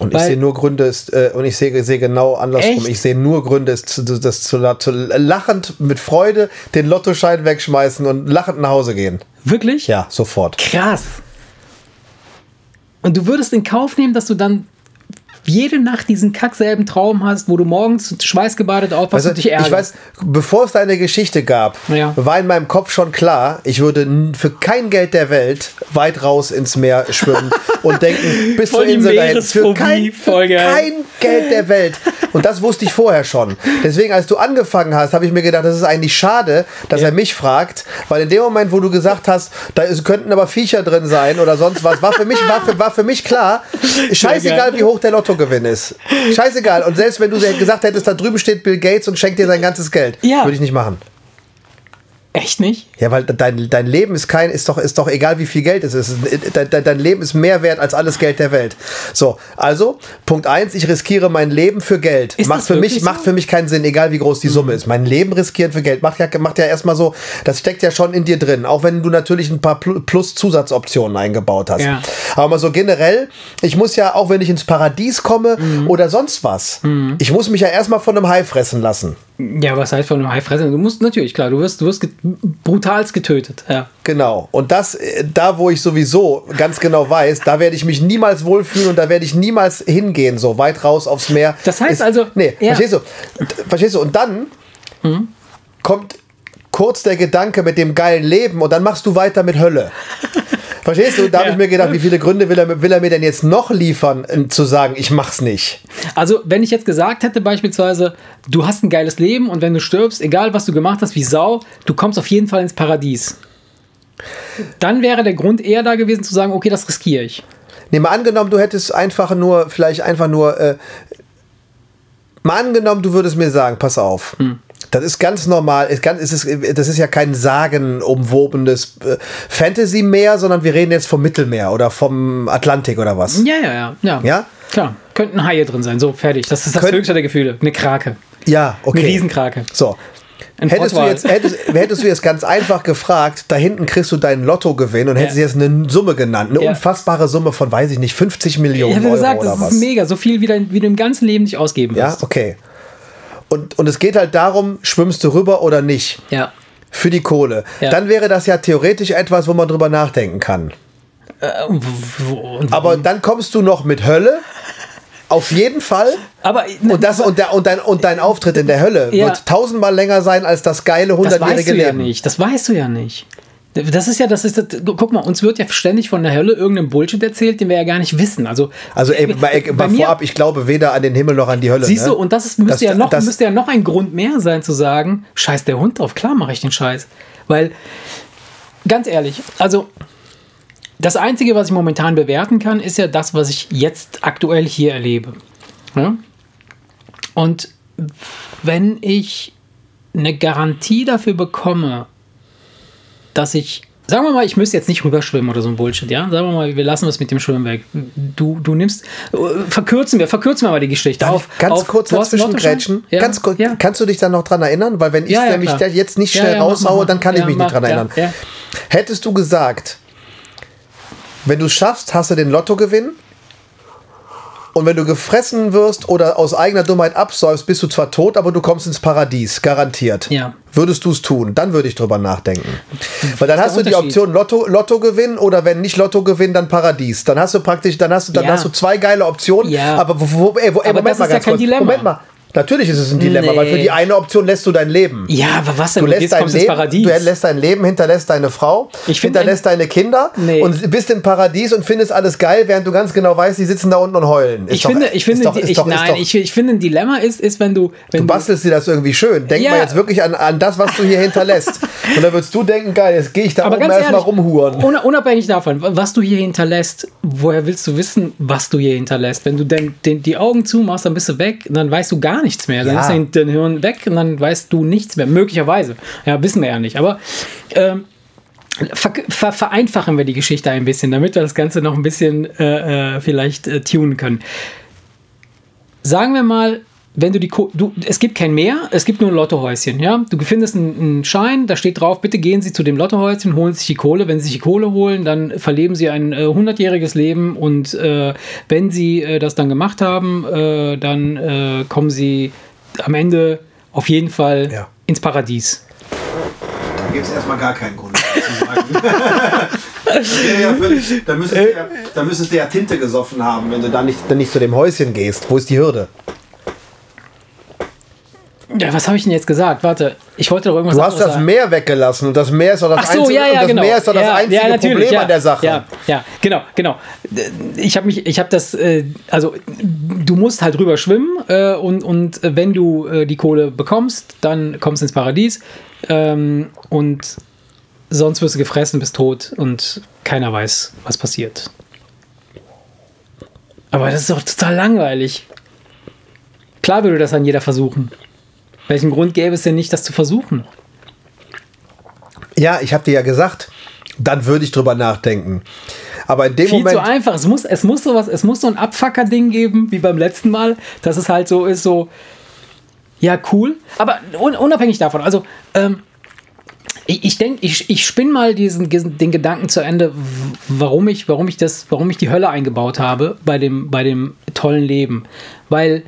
Und ich Weil- sehe nur Gründe, es, äh, und ich sehe, sehe genau andersrum. Echt? Ich sehe nur Gründe, es zu, das zu, zu lachend mit Freude den Lottoschein wegschmeißen und lachend nach Hause gehen. Wirklich? Ja, sofort. Krass. Und du würdest in Kauf nehmen, dass du dann jede Nacht diesen kackselben Traum hast, wo du morgens schweißgebadet aufwachst Also, und dich ärgerst. ich weiß, bevor es deine Geschichte gab, Ja. war in meinem Kopf schon klar, ich würde für kein Geld der Welt weit raus ins Meer schwimmen (laughs) und denken, bis zur Insel dahin. Für kein, für kein Geld der Welt. Und das wusste ich vorher schon. Deswegen, als du angefangen hast, habe ich mir gedacht, das ist eigentlich schade, dass Ja. er mich fragt, weil in dem Moment, wo du gesagt hast, da könnten aber Viecher drin sein oder sonst was, war für mich, war für, war für mich klar, (laughs) scheißegal, wie hoch der Lottogewinn ist. Scheißegal. Und selbst wenn du gesagt hättest, da drüben steht Bill Gates und schenkt dir sein ganzes Geld, Ja. würde ich nicht machen. Echt nicht? Ja, weil dein, dein Leben ist kein, ist doch, ist doch egal, wie viel Geld es ist. Dein, dein, dein Leben ist mehr wert als alles Geld der Welt. So, also, Punkt eins, ich riskiere mein Leben für Geld. Ist macht für mich, so? macht für mich keinen Sinn, egal wie groß die Summe ist. Mein Leben riskieren für Geld macht ja, macht ja erstmal so, das steckt ja schon in dir drin. Auch wenn du natürlich ein paar Pl- Plus-Zusatzoptionen eingebaut hast. Ja. Aber mal so generell, ich muss ja, auch wenn ich ins Paradies komme Mhm. oder sonst was, ich muss mich ja erstmal von einem Hai fressen lassen. Ja, was heißt von einem Hai fressen? Du musst natürlich, klar, du wirst, du wirst get brutalst getötet. Ja. Genau. Und das, äh, da wo ich sowieso ganz genau weiß, da werde ich mich niemals wohlfühlen und da werde ich niemals hingehen, so weit raus aufs Meer. Das heißt Ist- also- Nee, ja. verstehst du? Verstehst du? Und dann kommt kurz der Gedanke mit dem geilen Leben und dann machst du weiter mit Hölle. (laughs) Verstehst du? Da habe Ja. ich mir gedacht, wie viele Gründe will er, will er mir denn jetzt noch liefern, äh, zu sagen, ich mach's nicht? Also, wenn ich jetzt gesagt hätte, beispielsweise, du hast ein geiles Leben und wenn du stirbst, egal was du gemacht hast, wie Sau, du kommst auf jeden Fall ins Paradies. Dann wäre der Grund eher da gewesen zu sagen, okay, das riskiere ich. Nee, mal angenommen, du hättest einfach nur, vielleicht einfach nur, äh, mal angenommen, du würdest mir sagen, pass auf. Das ist ganz normal. Ist das ist ja kein sagenumwobenes äh, Fantasy-Meer, sondern wir reden jetzt vom Mittelmeer oder vom Atlantik oder was. Ja, ja, ja. Ja? Ja? Klar, könnten Haie drin sein. So, fertig. Das ist das Könnt- höchste der Gefühle. Eine Krake. Ja, okay. Eine Riesenkrake. So. Hättest du, jetzt, hättest, hättest du jetzt ganz einfach gefragt, da hinten kriegst du deinen Lottogewinn und hättest Ja. jetzt eine Summe genannt, eine Ja. unfassbare Summe von, weiß ich nicht, 50 Ich Millionen habe Euro gesagt, oder das was. ist mega. So viel, wie, dein, wie du im ganzen Leben nicht ausgeben Ja, wirst. okay. Und, und es geht halt darum, schwimmst du rüber oder nicht. Ja. Für die Kohle. Ja. Dann wäre das ja theoretisch etwas, wo man drüber nachdenken kann. Äh, Aber dann kommst du noch mit Hölle. Auf jeden Fall. aber Und, das, und, der, und, dein, und dein Auftritt in der Hölle Ja. wird tausendmal länger sein als das geile das weißt hundertjährige du ja Leben. nicht. Das weißt du ja nicht. Das ist ja, das ist, das, guck mal, uns wird ja ständig von der Hölle irgendein Bullshit erzählt, den wir ja gar nicht wissen. Also, Also ey, ey, bei mal mir- vorab, ich glaube weder an den Himmel noch an die Hölle. Siehst ne? du, und das ist, müsste, Das- ja noch, das- müsste ja noch ein Grund mehr sein zu sagen, scheiß der Hund drauf, klar mache ich den Scheiß. Weil, ganz ehrlich, also das Einzige, was ich momentan bewerten kann, ist ja das, was ich jetzt aktuell hier erlebe. Ja? Und wenn ich eine Garantie dafür bekomme, dass ich, sagen wir mal, ich müsste jetzt nicht rüberschwimmen oder so ein Bullshit, ja? Sagen wir mal, wir lassen das mit dem Schwimmen weg. Du, du nimmst, verkürzen wir, verkürzen wir mal die Geschichte. Darf auf, ganz auf, kurz dazwischen grätschen? Ja, Ganz kurz, ja. Kannst du dich dann noch dran erinnern? Weil wenn ich Ja, nämlich klar. jetzt nicht schnell raushaue, dann kann ich mich mach, nicht dran erinnern. Hättest du gesagt, wenn du es schaffst, hast du den Lottogewinn und wenn du gefressen wirst oder aus eigener Dummheit absäufst, bist du zwar tot, aber du kommst ins Paradies, garantiert. Ja. Würdest du es tun? Dann würde ich drüber nachdenken. Weil dann hast du die? Option Lotto, Lottogewinn oder wenn nicht Lottogewinn, dann Paradies. Dann hast du praktisch, dann hast du, dann Ja. hast du zwei geile Optionen. Ja. Aber wo, wo, ey, wo, ey, Aber Moment das mal ist ja kein kurz. Dilemma. Moment mal. Natürlich ist es ein Dilemma, Nee. weil für die eine Option lässt du dein Leben. Ja, aber was denn? Du lässt dein Leben, Paradies. du lässt dein Leben, hinterlässt deine Frau, Ich hinterlässt deine Kinder Nee. und bist im Paradies und findest alles geil, während du ganz genau weißt, die sitzen da unten und heulen. Ist ich doch- finde, ich ist finde, doch- die- ist ich, doch- ist nein, doch- ich, ich finde, ein Dilemma ist, ist, wenn du, wenn Du bastelst dir das irgendwie schön. Denk Ja. mal jetzt wirklich an, an das, was du hier hinterlässt. (laughs) Und dann würdest du denken, geil, jetzt gehe ich da aber oben erstmal rumhuren. unabhängig davon, was du hier hinterlässt, woher willst du wissen, was du hier hinterlässt? Wenn du denn, den, die Augen zumachst, dann bist du weg, dann weißt du gar nichts mehr. Dann Ja. ist dein, dein Hirn weg und dann weißt du nichts mehr. Möglicherweise. Ja, wissen wir ja nicht. Aber ähm, ver, ver, vereinfachen wir die Geschichte ein bisschen, damit wir das Ganze noch ein bisschen äh, äh, vielleicht äh, tunen können. Sagen wir mal, wenn du die Ko du, es gibt kein Meer, es gibt nur ein Lottohäuschen, ja? Du findest einen, einen Schein, da steht drauf, bitte gehen Sie zu dem Lottohäuschen, holen sich die Kohle. Wenn Sie sich die Kohle holen, dann verleben Sie ein äh, 100-jähriges Leben und äh, wenn Sie äh, das dann gemacht haben, äh, dann äh, kommen Sie am Ende auf jeden Fall Ja. ins Paradies. Da gibt es erstmal gar keinen Grund zu sagen. (laughs) ja, völlig. Da müsstest, du ja, da müsstest du ja Tinte gesoffen haben, wenn du da nicht, dann nicht zu dem Häuschen gehst. Wo ist die Hürde? Ja, was habe ich denn jetzt gesagt? Warte, ich wollte doch irgendwas Du hast das sagen. Meer weggelassen und das Meer ist doch das, Ach so, einzige, ja, ja, das genau. Meer ist doch das ja, einzige ja, Problem an der Sache. Ja, ja, genau, genau. Ich habe mich, ich habe das, äh, also du musst halt rüber schwimmen äh, und, und wenn du äh, die Kohle bekommst, dann kommst du ins Paradies ähm, und sonst wirst du gefressen, bist tot und keiner weiß, was passiert. Aber das ist doch total langweilig. Klar würde das dann jeder versuchen. Welchen Grund gäbe es denn nicht, das zu versuchen? Ja, ich habe dir ja gesagt, dann würde ich drüber nachdenken. Aber in dem Viel Moment. zu einfach. Es muss, es muss sowas, es muss so ein Abfucker-Ding geben, wie beim letzten Mal, dass es halt so ist, so, ja, cool. Aber un, unabhängig davon, also, ähm, ich, ich denke, ich, ich spinne mal diesen, den Gedanken zu Ende, warum ich, warum ich das, warum ich die Hölle eingebaut habe bei dem, bei dem tollen Leben. Weil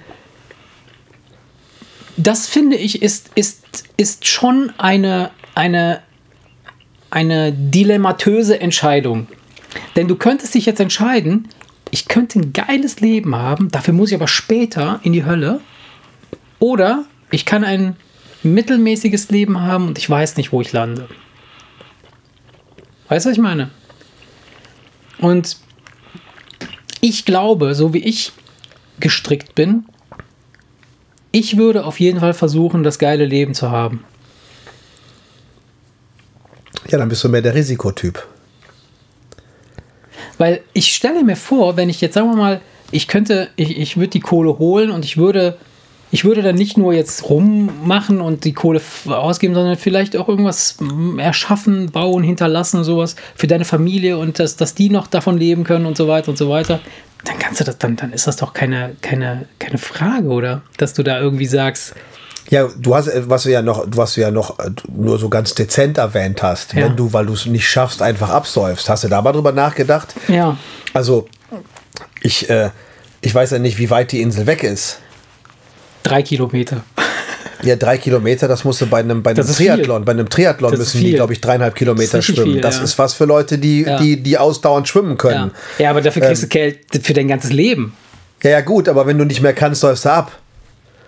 das finde ich ist, ist, ist schon eine, eine, eine dilemmatöse Entscheidung. Denn du könntest dich jetzt entscheiden, ich könnte ein geiles Leben haben, dafür muss ich aber später in die Hölle. Oder ich kann ein mittelmäßiges Leben haben und ich weiß nicht, wo ich lande. Weißt du, was ich meine? Und ich glaube, so wie ich gestrickt bin, ich würde auf jeden Fall versuchen, das geile Leben zu haben. Ja, dann bist du mehr der Risikotyp. Weil ich stelle mir vor, wenn ich jetzt, sagen wir mal, ich könnte, ich, ich würde die Kohle holen und ich würde, ich würde dann nicht nur jetzt rummachen und die Kohle ausgeben, sondern vielleicht auch irgendwas mm, erschaffen, bauen, hinterlassen und sowas für deine Familie und dass, dass die noch davon leben können und so weiter und so weiter. Dann kannst du das, dann, dann ist das doch keine, keine, keine Frage, oder? Dass du da irgendwie sagst, Ja, du hast, äh, was du ja noch, was du ja noch äh, nur so ganz dezent erwähnt hast, Ja. wenn du, weil du es nicht schaffst, einfach absäufst. Hast du da mal drüber nachgedacht? ja, Also, ich, äh, ich weiß ja nicht, wie weit die Insel weg ist. drei Kilometer. Ja, drei Kilometer, das musst du bei einem, bei einem Das. Triathlon. Bei einem Triathlon Das müssen die, glaube ich, dreieinhalb Kilometer richtig schwimmen. viel, das ja. ist was für Leute, die, Ja. die, die ausdauernd schwimmen Ja. können. ja, aber dafür kriegst Ähm. du Geld für dein ganzes Leben. Ja. ja, gut, aber wenn du nicht mehr kannst, säufst du ab.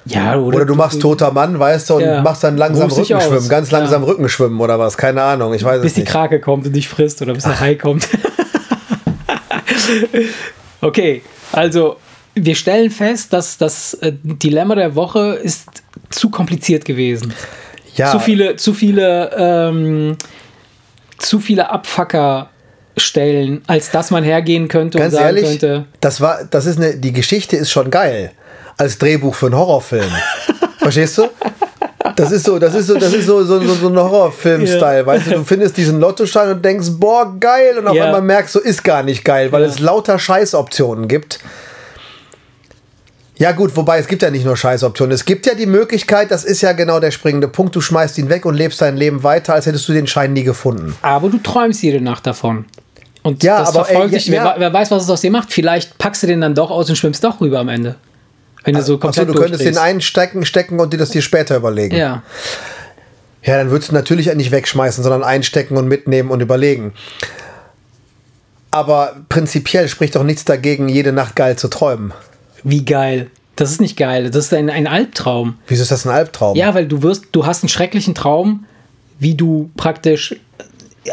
Ja, Oder du machst toter Mann, weißt du, und Ja. machst dann langsam dich Rückenschwimmen, ganz langsam Ja. Rückenschwimmen oder was, keine Ahnung, ich weiß bis es die nicht. Krake kommt und dich frisst oder bis der Hai kommt. (laughs) okay, also wir stellen fest, dass das äh, Dilemma der Woche ist zu kompliziert gewesen. Ja, Zu viele, zu viele, ähm, zu viele Abfucker-Stellen, als dass man hergehen könnte und ganz sagen ehrlich, könnte. das war, das ist eine, die Geschichte ist schon geil als Drehbuch für einen Horrorfilm. (laughs) Verstehst du? Das ist so, das ist so, das ist so, so, so, so ein Horrorfilm-Style, Ja. weißt du, du findest diesen Lottoschein und denkst, boah, geil, und auf Ja. einmal merkst du, ist gar nicht geil, weil Ja. es lauter Scheißoptionen gibt. Ja gut, wobei es gibt ja nicht nur Scheißoptionen. Es gibt ja die Möglichkeit, das ist ja genau der springende Punkt, du schmeißt ihn weg und lebst dein Leben weiter, als hättest du den Schein nie gefunden. Aber du träumst jede Nacht davon. Und Ja, das aber, verfolgt ey, dich. ja- Wer, wer weiß, was es aus dir macht. Vielleicht packst du den dann doch aus und schwimmst doch rüber am Ende. Wenn du so Achso, komplett du könntest den einstecken, stecken und dir das dir später überlegen. Ja. Ja, dann würdest du natürlich nicht wegschmeißen, sondern einstecken und mitnehmen und überlegen. Aber prinzipiell spricht doch nichts dagegen, jede Nacht geil zu träumen. Wie geil. Das ist nicht geil. Das ist ein, ein Albtraum. Wieso ist das ein Albtraum? Ja, weil du wirst, du hast einen schrecklichen Traum, wie du praktisch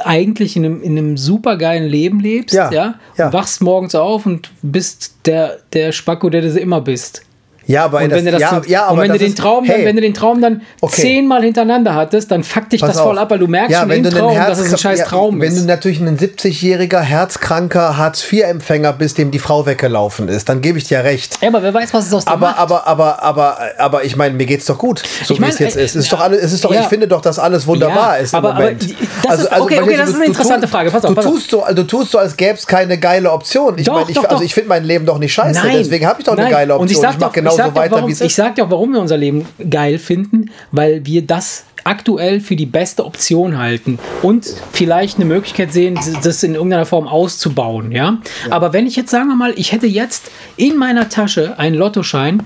eigentlich in einem, in einem supergeilen Leben lebst, Ja, ja, ja. Und wachst morgens auf und bist der, der Spacko, der du immer bist. Ja aber Und das, wenn du, das ja, ja, aber und wenn du das den ist- Traum dann, hey, wenn du den Traum dann Okay. zehnmal hintereinander hattest, dann fuckt dich pass das voll auf. ab, weil du merkst ja, schon im Traum, dass es ein scheiß ja, Traum Wenn du ist. natürlich ein 70-jähriger, herzkranker Hartz-IV-Empfänger bist, dem die Frau weggelaufen ist, dann gebe ich dir recht. Ja, aber wer weiß, was es aus dir Aber, macht. aber, aber, aber, aber ich meine, mir geht's doch gut, so Ich wie mein, es jetzt äh, ist. Es ist doch alles, es ist doch, ich finde doch, dass alles wunderbar ist im aber- aber Moment. die- das ist- okay, okay, das ist eine interessante Frage. Pass auf, du auf. tust so, du tust so, als gäbe es keine geile Option. Ich meine, ich, also ich finde mein Leben doch nicht scheiße. Deswegen habe ich doch eine geile Option. Ich, mache doch, genauso ich sag weiter, warum, wie es Ich ist. sag dir auch, warum wir unser Leben geil finden, weil wir das aktuell für die beste Option halten und vielleicht eine Möglichkeit sehen, das in irgendeiner Form auszubauen. Ja? Aber wenn ich jetzt, sagen wir mal, ich hätte jetzt in meiner Tasche einen Lottoschein,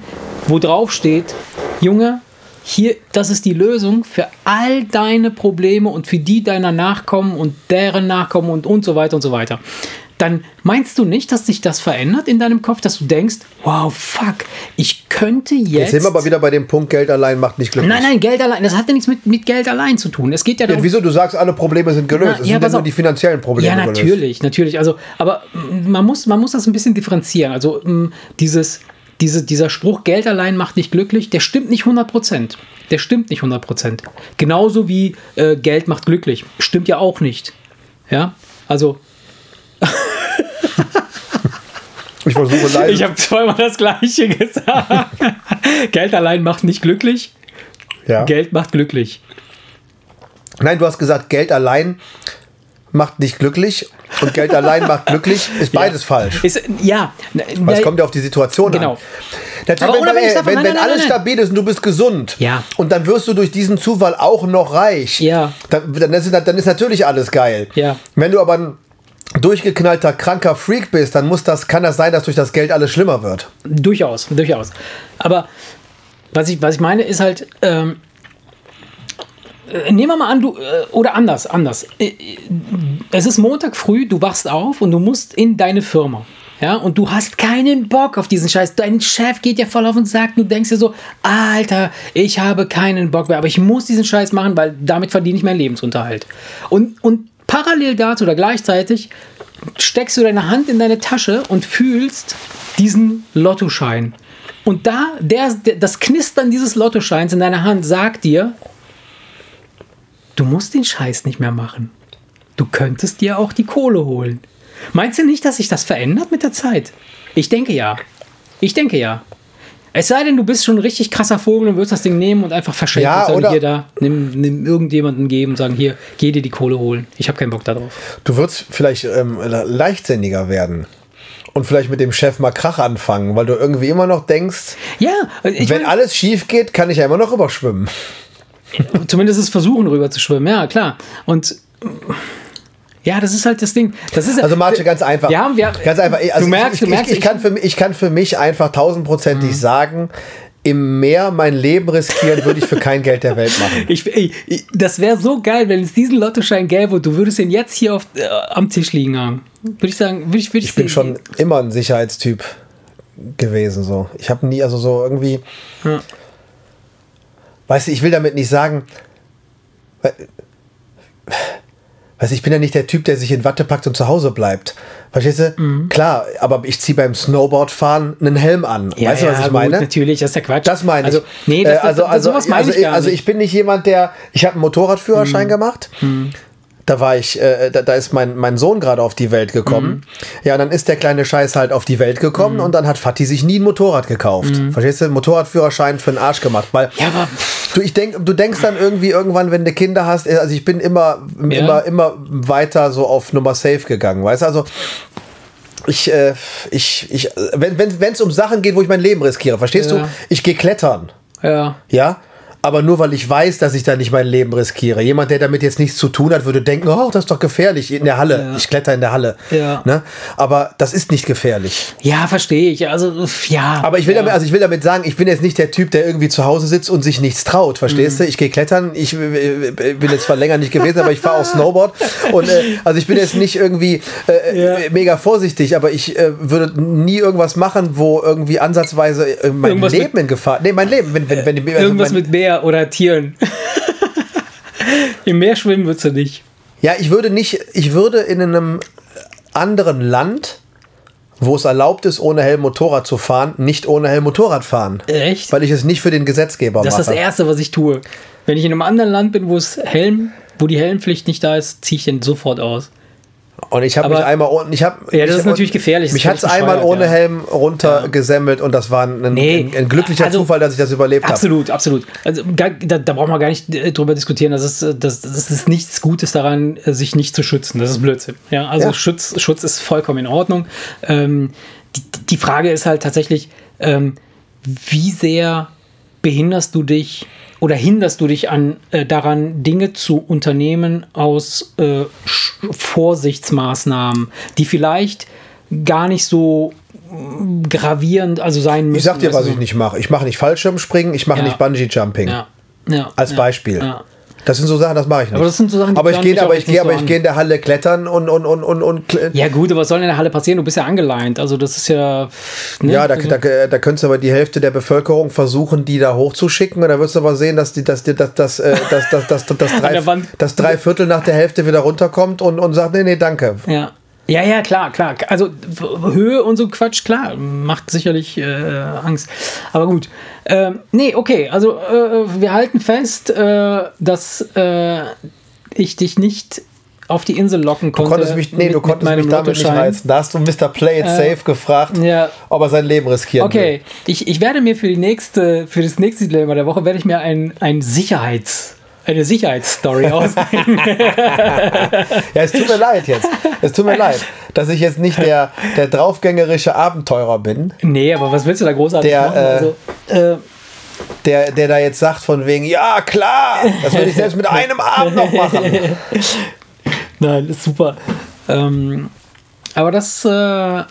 wo drauf steht, Junge, hier, das ist die Lösung für all deine Probleme und für die deiner Nachkommen und deren Nachkommen und, und so weiter und so weiter dann meinst du nicht, dass sich das verändert in deinem Kopf, dass du denkst, wow, fuck, ich könnte jetzt. Jetzt sind wir aber wieder bei dem Punkt, Geld allein macht nicht glücklich. Nein, nein, Geld allein, das hat ja nichts mit, mit Geld allein zu tun. Es geht ja darum. Ja, wieso du sagst, alle Probleme sind gelöst? es ja, sind ja nur die finanziellen Probleme. Ja, natürlich, gelöst. natürlich. Also, aber man muss, man muss das ein bisschen differenzieren. Also, dieses, diese, dieser Spruch, Geld allein macht nicht glücklich, der stimmt nicht 100 Prozent. Der stimmt nicht 100 Prozent. Genauso wie äh, Geld macht glücklich. Stimmt ja auch nicht. Ja, also ich versuche leider. Ich habe zweimal das Gleiche (laughs) gesagt. Geld allein macht nicht glücklich. Ja. Geld macht glücklich. Nein, du hast gesagt, Geld allein macht nicht glücklich und Geld allein macht glücklich, (laughs) ist beides ja. falsch. Ist, ja. Weil es kommt ja auf die Situation genau. an. Natürlich, wenn, wenn, davon, wenn, wenn nein, alles nein, stabil ist und du bist gesund ja. und dann wirst du durch diesen Zufall auch noch reich, ja. dann, dann, ist, dann ist natürlich alles geil. Ja. Wenn du aber durchgeknallter, kranker Freak bist, dann muss das, kann das sein, dass durch das Geld alles schlimmer wird. Durchaus, durchaus. Aber was ich, was ich meine, ist halt, ähm, äh, nehmen wir mal an, du, äh, oder anders, anders. Äh, es ist Montag früh, du wachst auf und du musst in deine Firma. Ja, und du hast keinen Bock auf diesen Scheiß. Dein Chef geht dir voll auf und sagt, du denkst dir so, Alter, ich habe keinen Bock mehr, aber ich muss diesen Scheiß machen, weil damit verdiene ich meinen Lebensunterhalt. Und, und parallel dazu oder gleichzeitig steckst du deine Hand in deine Tasche und fühlst diesen Lottoschein. Und da, der, das Knistern dieses Lottoscheins in deiner Hand sagt dir, du musst den Scheiß nicht mehr machen. Du könntest dir auch die Kohle holen. Meinst du nicht, dass sich das verändert mit der Zeit? Ich denke ja. Ich denke ja. Es sei denn, du bist schon ein richtig krasser Vogel und würdest das Ding nehmen und einfach verschenken ja, und sagen, oder hier da, nimm, nimm irgendjemanden geben und sagen, hier, geh dir die Kohle holen. Ich habe keinen Bock darauf. Du würdest vielleicht ähm, leichtsinniger werden und vielleicht mit dem Chef mal Krach anfangen, weil du irgendwie immer noch denkst, ja, wenn mein, alles schief geht, kann ich ja immer noch überschwimmen. Zumindest es versuchen, rüber zu schwimmen, ja, klar. Und ja, das ist halt das Ding. Das ist, also Marce, ganz einfach. Wir haben, wir, ganz einfach. Also du merkst, ich, du merkst, ich, ich, kann für, ich kann für mich einfach tausendprozentig mhm. sagen, im Meer mein Leben riskieren würde ich für kein Geld der Welt machen. (laughs) Ich, ich, das wäre so geil, wenn es diesen Lottoschein gäbe und du würdest ihn jetzt hier auf, äh, am Tisch liegen haben. Würde ich sagen, würde ich, würde ich, ich bin schon immer ein Sicherheitstyp gewesen. So. Ich habe nie, also so irgendwie. Ja. Weißt du, ich will damit nicht sagen. Weißt du, ich bin ja nicht der Typ, der sich in Watte packt und zu Hause bleibt. Verstehst du? Mhm. Klar, aber ich ziehe beim Snowboardfahren einen Helm an. Ja, weißt du, was ja, ich meine? Gut, natürlich, das ist der Quatsch. Das meine ich. Also, nee, das, also, das, also, sowas meine also, ich gar also, ich bin nicht jemand, der. Ich habe einen Motorradführerschein mhm. gemacht. Mhm da war ich, äh, da, da ist mein, mein Sohn gerade auf die Welt gekommen. Mhm. Ja, und dann ist der kleine Scheiß halt auf die Welt gekommen mhm. und dann hat Fatih sich nie ein Motorrad gekauft. Mhm. Verstehst du? Motorradführerschein für den Arsch gemacht. Weil ja, aber du, ich denk, du denkst dann irgendwie irgendwann, wenn du Kinder hast, also ich bin immer, ja. immer, immer weiter so auf Nummer safe gegangen, weißt du? Also ich, äh, ich, ich, wenn es wenn, um Sachen geht, wo ich mein Leben riskiere, verstehst ja. du? Ich gehe klettern. Ja. Ja? Aber nur weil ich weiß, dass ich da nicht mein Leben riskiere. Jemand, der damit jetzt nichts zu tun hat, würde denken, oh, das ist doch gefährlich in der Halle. Ja. Ich kletter in der Halle. Ja. Ne? Aber das ist nicht gefährlich. Ja, verstehe ich. Also, ja. Aber ich will, ja. damit, also ich will damit sagen, ich bin jetzt nicht der Typ, der irgendwie zu Hause sitzt und sich nichts traut. Verstehst mhm. du? Ich gehe klettern. Ich äh, bin jetzt zwar länger nicht gewesen, aber ich fahre auch (laughs) Snowboard. Und äh, also ich bin jetzt nicht irgendwie äh, ja. mega vorsichtig, aber ich äh, würde nie irgendwas machen, wo irgendwie ansatzweise äh, mein irgendwas Leben in Gefahr. Nee, mein Leben. Wenn, wenn, wenn, also irgendwas mein, mit Bär oder Tieren. (laughs) Im Meer schwimmen würdest du nicht. Ja, ich würde nicht, ich würde in einem anderen Land, wo es erlaubt ist, ohne Helm Motorrad zu fahren, nicht ohne Helm Motorrad fahren. Echt? Weil ich es nicht für den Gesetzgeber das mache. Das ist das Erste, was ich tue. Wenn ich in einem anderen Land bin, wo es Helm, wo die Helmpflicht nicht da ist, ziehe ich den sofort aus. Und ich habe mich einmal ich habe Ja, das ist natürlich gefährlich. Mich hat es einmal ohne ja. Helm runtergesemmelt ja. und das war ein, nee. ein, ein glücklicher also, Zufall, dass ich das überlebt habe. Absolut, hab. absolut. Also da, da, da braucht man gar nicht äh, drüber diskutieren. Das ist, äh, das, das ist nichts Gutes daran, äh, sich nicht zu schützen. Das ist Blödsinn. Ja, also ja. Schutz, Schutz ist vollkommen in Ordnung. Ähm, die, die Frage ist halt tatsächlich, ähm, wie sehr behinderst du dich oder hinderst du dich an, äh, daran, Dinge zu unternehmen aus äh, Vorsichtsmaßnahmen, die vielleicht gar nicht so gravierend also sein müssen. Ich sag dir, was ich nicht mache. Ich mache nicht Fallschirmspringen, ich mache ja. nicht Bungee-Jumping. Ja. Ja, Als Beispiel. ja. Das sind so Sachen, das mache ich nicht. Aber das sind so Sachen, die aber ich gehe, aber ich gehe, aber so ich gehe in der Halle klettern und und und und und. Ja gut, aber was soll in der Halle passieren? Du bist ja angeleint. Also das ist ja... Ne? Ja, da, also, da, da könntest du aber die Hälfte der Bevölkerung versuchen, die da hochzuschicken. Und da wirst du aber sehen, dass die, dass die, dass, dass, äh, dass, dass, dass, dass, (laughs) drei, dass drei Viertel nach der Hälfte wieder runterkommt und, und sagt, nee, nee, danke. Ja. Ja, ja, klar, klar. Also Höhe und so Quatsch, klar, macht sicherlich äh, Angst. Aber gut. Ähm, nee, okay, also äh, wir halten fest, äh, dass äh, ich dich nicht auf die Insel locken Du konnte. konntest mich, nee, mit- du konntest mich damit nicht reizen. Da hast du Mr. Play It Safe gefragt, ja. ob er sein Leben riskieren Okay, ich, ich werde mir für die nächste, für das nächste Dilemma der Woche werde ich mir ein, ein Sicherheits, eine Sicherheitsstory ausdenken. (laughs) will. Ja, es tut mir leid jetzt. Es tut mir leid, dass ich jetzt nicht der, der draufgängerische Abenteurer bin, nee, aber was willst du da großartig Der, machen? äh, also, äh, der, der da jetzt sagt von wegen, ja klar, das würde ich selbst mit (laughs) einem Abend noch machen. (laughs) Nein, ist super. Ähm, aber das, äh,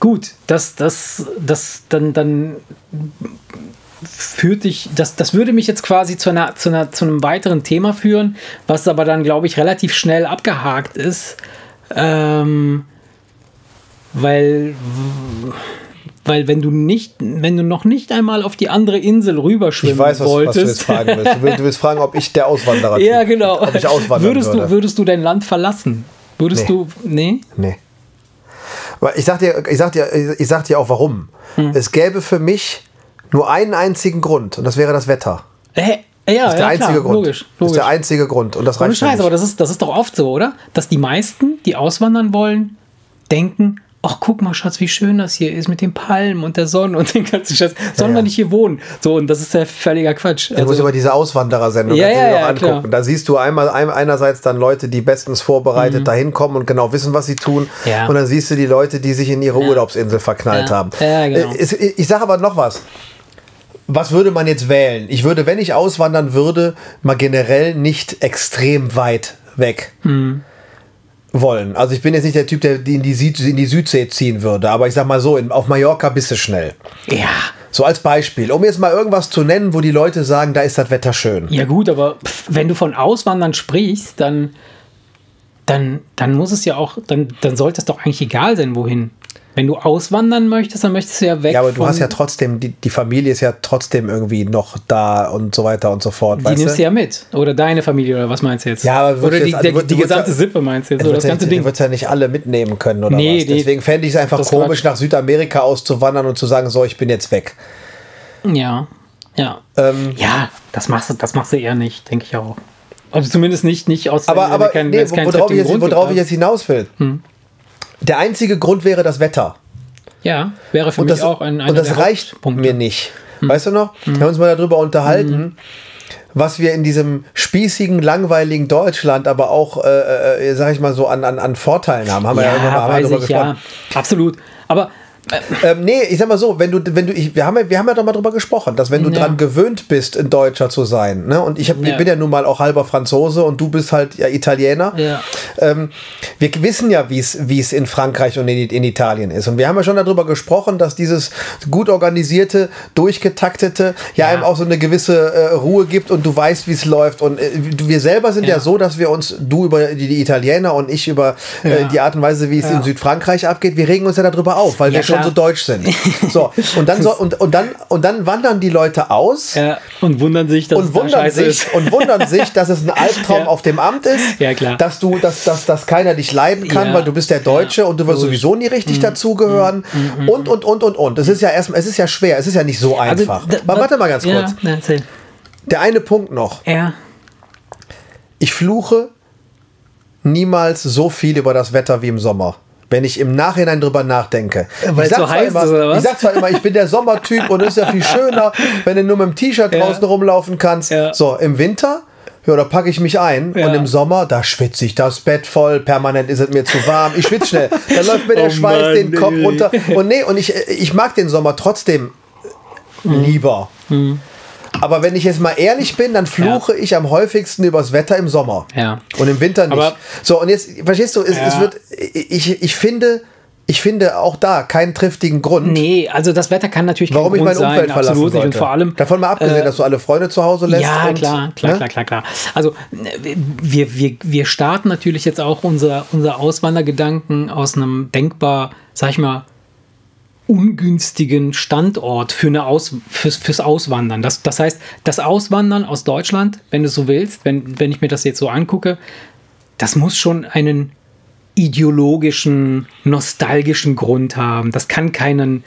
gut, das, das, das, dann, dann führt dich, das, das würde mich jetzt quasi zu, einer, zu, einer, zu einem weiteren Thema führen, was aber dann, glaube ich, relativ schnell abgehakt ist. Ähm, weil, weil wenn du nicht, wenn du noch nicht einmal auf die andere Insel rüberschwimmen Ich weiß, was, was wolltest, du jetzt fragen willst. Du willst, du willst fragen, ob ich der Auswanderer (laughs) bin. ja, genau. Ob ich auswandern würdest, würde. Du, würdest du dein Land verlassen? Würdest Nee. du. Nee? Nee. Aber ich sag dir, ich sag dir, ich sag dir auch warum. Hm. Es gäbe für mich nur einen einzigen Grund und das wäre das Wetter. Äh, ja, Das ist der ja, einzige klar, Grund. logisch. Das ist logisch. der einzige Grund und das reicht mir Scheiß, aber das ist, das ist doch oft so, oder? Dass die meisten, die auswandern wollen, denken, ach guck mal, Schatz, wie schön das hier ist mit den Palmen und der Sonne und den ganzen Schatz. Sollen Ja, wir ja. nicht hier wohnen? So, und das ist ja völliger Quatsch. Ich muss Also, über diese Auswanderersendung Ja, du ja, ja, angucken. klar. Da siehst du einmal ein, einerseits dann Leute, die bestens vorbereitet dahin kommen und genau wissen, was sie tun. Mhm. Ja. Und dann siehst du die Leute, die sich in ihre Urlaubsinsel verknallt haben. Ja, genau. Äh, es- Ich sage aber noch was. Was würde man jetzt wählen? Ich würde, wenn ich auswandern würde, mal generell nicht extrem weit weg Mhm. wollen. Also ich bin jetzt nicht der Typ, der in die, Süd, in die Südsee ziehen würde, aber ich sag mal so, in, auf Mallorca bist du schnell. ja. So als Beispiel, um jetzt mal irgendwas zu nennen, wo die Leute sagen, da ist das Wetter schön. Ja, gut, aber pff, wenn du von Auswandern sprichst, dann, dann, dann muss es ja auch, dann, dann sollte es doch eigentlich egal sein, wohin. Wenn du auswandern möchtest, dann möchtest du ja weg. Ja, aber du hast ja trotzdem, die, die Familie ist ja trotzdem irgendwie noch da und so weiter und so fort. Die nimmst du du? ja mit. Oder deine Familie, oder was meinst du jetzt? Ja, aber oder die, jetzt- der, du- die du würdest gesamte ja- Sippe meinst du jetzt? Du Oder das ganze Du Ding. würdest ja nicht alle mitnehmen können oder Nee, was. Deswegen fände ich es einfach komisch, Quatsch. nach Südamerika auszuwandern und zu sagen, so, ich bin jetzt weg. Ja, ja. Ähm, Ja, das machst du, das machst du eher nicht, denke ich auch. Also zumindest nicht, nicht aus aber aber kein, nee, keinen worauf, ich jetzt, worauf ich gibt. jetzt hinaus will. Der einzige Grund wäre das Wetter. Ja, wäre für Und mich das, auch ein, und das reicht mir nicht. Weißt du noch? Wir haben uns mal darüber unterhalten, was wir in diesem spießigen, langweiligen Deutschland aber auch, äh, äh, sag ich mal so, an, an, an Vorteilen haben. Haben wir ja, Ja, irgendwann mal darüber ich, ja, absolut. Aber Ähm, nee, ich sag mal so, wenn du, wenn du, ich, wir haben ja, wir haben ja doch mal drüber gesprochen, dass wenn du Ja. dran gewöhnt bist, ein Deutscher zu sein, ne, und ich, hab, ich Ja. bin ja nun mal auch halber Franzose und du bist halt ja Italiener. Ja. Ähm, wir wissen ja, wie es wie es in Frankreich und in, in Italien ist. Und wir haben ja schon darüber gesprochen, dass dieses gut organisierte, durchgetaktete ja, einem auch so eine gewisse äh, Ruhe gibt und du weißt, wie es läuft. Und äh, wir selber sind ja. So, dass wir uns, du über die, die Italiener und ich über äh, die Art und Weise, wie es in Südfrankreich abgeht, wir regen uns ja darüber auf, weil wir schon so deutsch sind. So, (laughs) und dann, so, und, und, dann, und dann wandern die Leute aus. ja, und wundern sich, dass Und wundern, sich, ist. und wundern sich, dass es ein (laughs) Albtraum Ja. auf dem Amt ist, Ja, klar. dass du, dass, dass, dass keiner dich leiden kann, weil du bist der Deutsche und du wirst sowieso nie richtig dazugehören und, und, und, und, und. Es ist ja erstmal, es ist ja schwer, es ist ja nicht so einfach. da- Aber warte mal ganz kurz. Der eine Punkt noch. Ja, Ich fluche niemals so viel über das Wetter wie im Sommer. Wenn ich im Nachhinein drüber nachdenke. Weil ich es so zwar heiß immer, ist, oder was? Ich sag zwar immer, ich bin der Sommertyp und es ist ja viel (laughs) schöner, wenn du nur mit dem T-Shirt Ja. draußen rumlaufen kannst. Ja. So, im Winter, ja, da packe ich mich ein. Ja. Und im Sommer, da schwitze ich das Bett voll. Permanent ist es mir zu warm. Ich schwitze schnell. (laughs) Da läuft mir der Oh Schweiß Mann, den Kopf runter. Und nee, und ich, ich mag den Sommer trotzdem Mhm. lieber. Aber wenn ich jetzt mal ehrlich bin, dann fluche ich am häufigsten übers Wetter im Sommer. Ja. Und im Winter nicht. Aber- so, und jetzt, verstehst du, es, Ja. es wird, ich, ich finde, ich finde auch da keinen triftigen Grund. Nee, also das Wetter kann natürlich Warum kein ich Grund mein Umfeld sein, verlassen absolut nicht. Und sollte. vor allem Davon mal abgesehen, äh, dass du alle Freunde zu Hause lässt. Ja, und, klar, klar, ne? klar, klar, klar. Also wir, wir, wir starten natürlich jetzt auch unser, unser Auswandergedanken aus einem denkbar, sag ich mal, ungünstigen Standort für eine Aus, fürs, fürs Auswandern. Das, das heißt, das Auswandern aus Deutschland, wenn du so willst, wenn, wenn ich mir das jetzt so angucke, das muss schon einen ideologischen, nostalgischen Grund haben. Das kann keinen,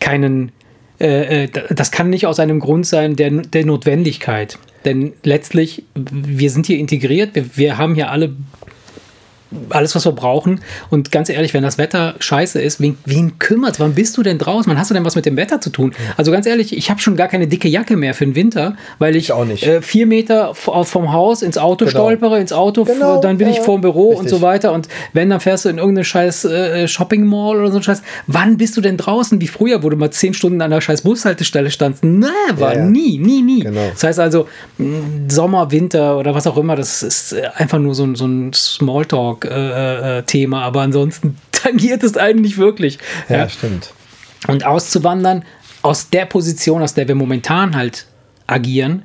keinen, äh, äh, das kann nicht aus einem Grund sein der, der Notwendigkeit. Denn letztlich, wir sind hier integriert, wir, wir haben hier alle alles, was wir brauchen. Und ganz ehrlich, wenn das Wetter scheiße ist, wen, wen kümmert Wann bist du denn draußen? Wann hast du denn was mit dem Wetter zu tun? Also ganz ehrlich, ich habe schon gar keine dicke Jacke mehr für den Winter, weil ich, Ich auch nicht. Äh, vier Meter v- vom Haus ins Auto Genau. stolpere, ins Auto, Genau, dann bin ich ja, vor dem Büro und richtig. so weiter. Und wenn, dann fährst du in irgendeine scheiß äh, Shopping Mall oder so ein Scheiß. Wann bist du denn draußen? Wie früher, wo du mal zehn Stunden an der scheiß Bushaltestelle standst. Never, Ja, ja. nie, nie, nie. Genau. Das heißt also, Sommer, Winter oder was auch immer, das ist äh, einfach nur so ein, so ein Smalltalk-Thema, aber ansonsten (laughs) tangiert es einen nicht wirklich. Ja, Ja. stimmt. Und auszuwandern aus der Position, aus der wir momentan halt agieren,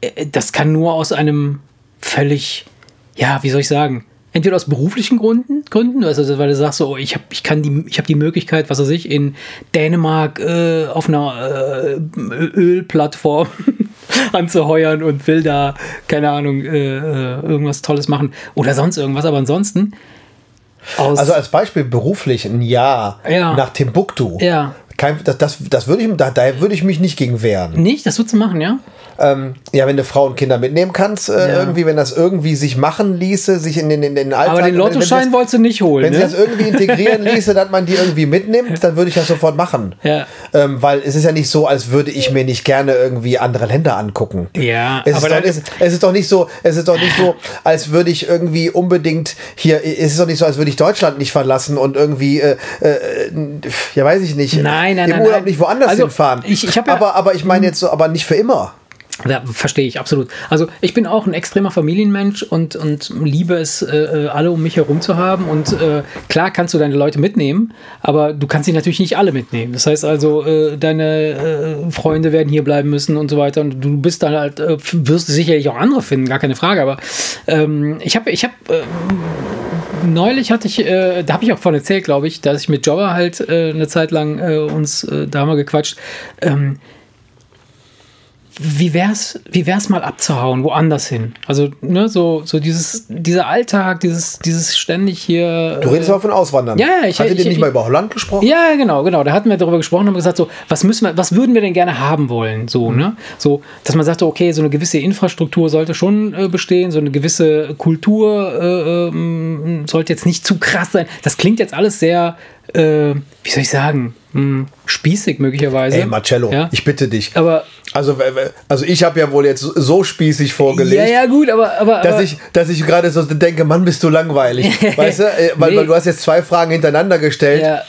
äh, das kann nur aus einem völlig, ja, wie soll ich sagen, entweder aus beruflichen Gründen, Gründen also weil du sagst so, oh, ich habe ich kann die, ich habe die Möglichkeit, was weiß ich, in Dänemark äh, auf einer äh, Ölplattform (laughs) anzuheuern und will da, keine Ahnung, äh, äh, irgendwas Tolles machen oder sonst irgendwas, aber ansonsten Also als Beispiel beruflich ein Jahr Ja. nach Timbuktu. Ja. Kein, das, das, das würde ich, da, da würde ich mich nicht gegen wehren. nicht, das würdest du machen, ja? Ähm, ja, wenn du Frauen und Kinder mitnehmen kannst, äh, Ja. irgendwie, wenn das irgendwie sich machen ließe, sich in den, in den Alltag. Aber den Lottoschein wolltest du nicht holen, Wenn sie ne? das irgendwie integrieren ließe, dass man die irgendwie mitnimmt, dann würde ich das sofort machen. Ja. Ähm, weil es ist ja nicht so, als würde ich mir nicht gerne irgendwie andere Länder angucken. Ja, Es ist, aber doch, dann- es, es ist doch nicht so, es ist doch nicht so, als würde ich irgendwie unbedingt hier, es ist doch nicht so, als würde ich Deutschland nicht verlassen und irgendwie, äh, äh, ja weiß ich nicht, Nein, nein, im nein, Urlaub nein. nicht woanders Also, hinfahren. ich- ich ja- aber, aber ich meine jetzt so, aber nicht für immer. Ja, verstehe ich, absolut. Also ich bin auch ein extremer Familienmensch und, und liebe es, äh, äh, alle um mich herum zu haben. Und äh, klar kannst du deine Leute mitnehmen, aber du kannst sie natürlich nicht alle mitnehmen. Das heißt also, äh, deine äh, Freunde werden hier bleiben müssen und so weiter. Und du bist dann halt, äh, wirst sicherlich auch andere finden, gar keine Frage. Aber ähm, ich habe, ich habe neulich hatte ich, äh, da habe ich auch von erzählt, glaube ich, dass ich mit Jobber halt äh, eine Zeit lang äh, uns da mal gequatscht. Ähm, wie wär's, wie wär's mal abzuhauen, woanders hin? Also, ne, so, so dieses, dieser Alltag, dieses, dieses ständig hier. Du redest aber von Auswandern. Ja, ja, ich- Hattet ihr ich- nicht ich- mal über Holland gesprochen? ja, genau, genau. Da hatten wir darüber gesprochen und haben gesagt, so, was müssen wir, was würden wir denn gerne haben wollen? So, Mhm. ne? So, dass man sagte, okay, so eine gewisse Infrastruktur sollte schon äh, bestehen, so eine gewisse Kultur äh, ähm, sollte jetzt nicht zu krass sein. Das klingt jetzt alles sehr, äh, wie soll ich sagen, hm, spießig möglicherweise. Ey, Marcello, Ja? ich bitte dich. Aber Also, also ich habe ja wohl jetzt so spießig vorgelegt. ja, ja, gut, aber, aber, Dass aber ich, dass ich gerade so denke, Mann, bist du langweilig. (laughs) weißt du? Äh, Weil, Nee. weil du hast jetzt zwei Fragen hintereinander gestellt. Ja.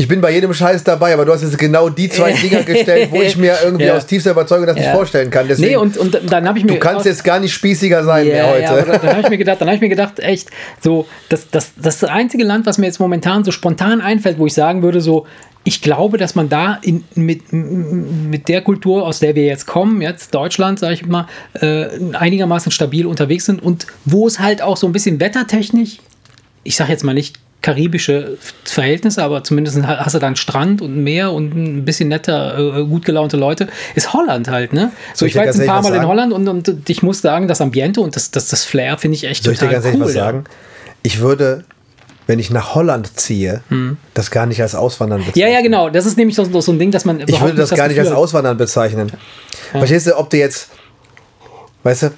Ich bin bei jedem Scheiß dabei, aber du hast jetzt genau die zwei (laughs) Dinger gestellt, wo ich mir irgendwie Ja. aus tiefster Überzeugung das nicht Ja. vorstellen kann. Deswegen, nee, und, und dann habe ich mir du kannst jetzt gar nicht spießiger sein Ja, mehr heute. ja, aber dann, habe ich mir (laughs) gedacht, dann habe ich mir gedacht, echt, so, das, das, das einzige Land, was mir jetzt momentan so spontan einfällt, wo ich sagen würde, so, ich glaube, dass man da in, mit, mit der Kultur, aus der wir jetzt kommen, jetzt Deutschland, sage ich mal, äh, einigermaßen stabil unterwegs sind und wo es halt auch so ein bisschen wettertechnisch, ich sage jetzt mal nicht karibische Verhältnisse, aber zumindest hast du dann Strand und Meer und ein bisschen netter, äh, gut gelaunte Leute, ist Holland halt, ne? So, ich ich war jetzt ein paar ehrlich Mal was in? Holland und, und ich muss sagen, das Ambiente und das, das, das Flair finde ich echt Soll ich dir total ganz ehrlich cool. was ja. sagen? Ich würde, wenn ich nach Holland ziehe, das gar nicht als Auswandern bezeichnen. Hm. Ja, ja, genau. Das ist nämlich so, so ein Ding, dass man Ich würde das gar nicht als. Auswandern bezeichnen. Verstehst du, ob du jetzt, weißt du,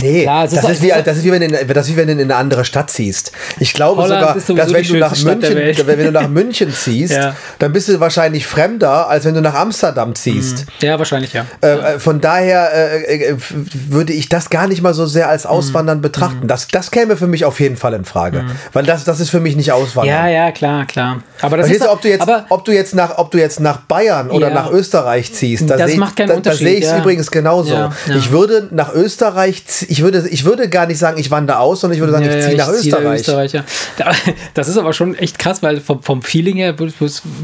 nee, Klar, ist das, auch- ist wie, das, ist wie, wenn du in, das ist wie wenn du in eine andere Stadt ziehst. Ich glaube Holland sogar, ist dass wenn du nach München, wenn du nach München ziehst, (laughs) Ja. dann bist du wahrscheinlich fremder, als wenn du nach Amsterdam ziehst. Ja, wahrscheinlich, ja. Äh, äh, von daher äh, äh, würde ich das gar nicht mal so sehr als Auswandern Mhm. betrachten. Das, das käme für mich auf jeden Fall in Frage. Weil das, das ist für mich nicht Auswandern. Ja, ja, klar, klar. Aber das ist du, ob du jetzt, aber, ob du jetzt nach, ob du jetzt nach Bayern oder Ja. nach Österreich ziehst, da Das sehe ich- macht keinen da, Unterschied, Da sehe ich es ja. übrigens genauso. Ich würde nach Österreich ich, ich, würde, ich würde gar nicht sagen, ich wandere aus, sondern ich würde sagen, Ja, ich ziehe nach nach Österreich. Österreich ja. Da- Das ist aber schon echt krass, weil vom, vom Feeling her,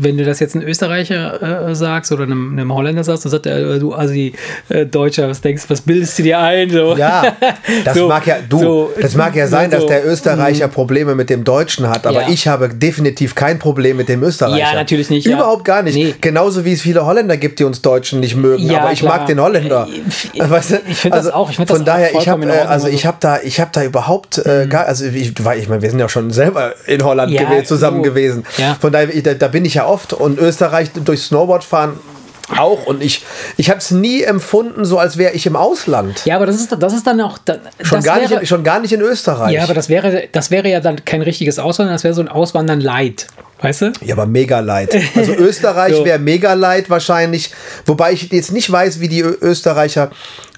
wenn du das jetzt einem Österreicher äh, sagst oder einem, einem Holländer sagst, dann sagt er, äh, du Assi äh, Deutscher, was denkst was bildest du dir ein? So. Ja, (laughs) das So, mag ja, du, so, das mag ja sein, dass der Österreicher Probleme mit dem Deutschen hat, aber Ja. ich habe definitiv kein Problem mit dem Österreicher. Ja, natürlich nicht. Überhaupt gar nicht. Nee. Genauso wie es viele Holländer gibt, die uns Deutschen nicht mögen, aber ich klar. mag den Holländer. Ich- Weißt du? ich finde das auch- ich finde von das daher, ich habe äh, also ich Also- habe da, ich habe da überhaupt äh, gar, also ich, ich meine, wir sind ja schon selber in Holland Ja, gew- zusammen so. gewesen. Ja. Von daher, ich- da, da bin ich ja oft und Österreich durch Snowboard fahren auch und ich, ich habe es nie empfunden, so als wäre ich im Ausland. Ja, aber das ist, das ist dann auch. da- Schon das gar, wäre, nicht, in- schon gar nicht in Österreich. Ja, aber das wäre, das wäre ja dann kein richtiges Auswandern, das wäre so ein Auswandern light. Weißt du? Ja, aber mega leid. Also (laughs) Österreich So. wäre mega leid wahrscheinlich. Wobei ich jetzt nicht weiß, wie die Österreicher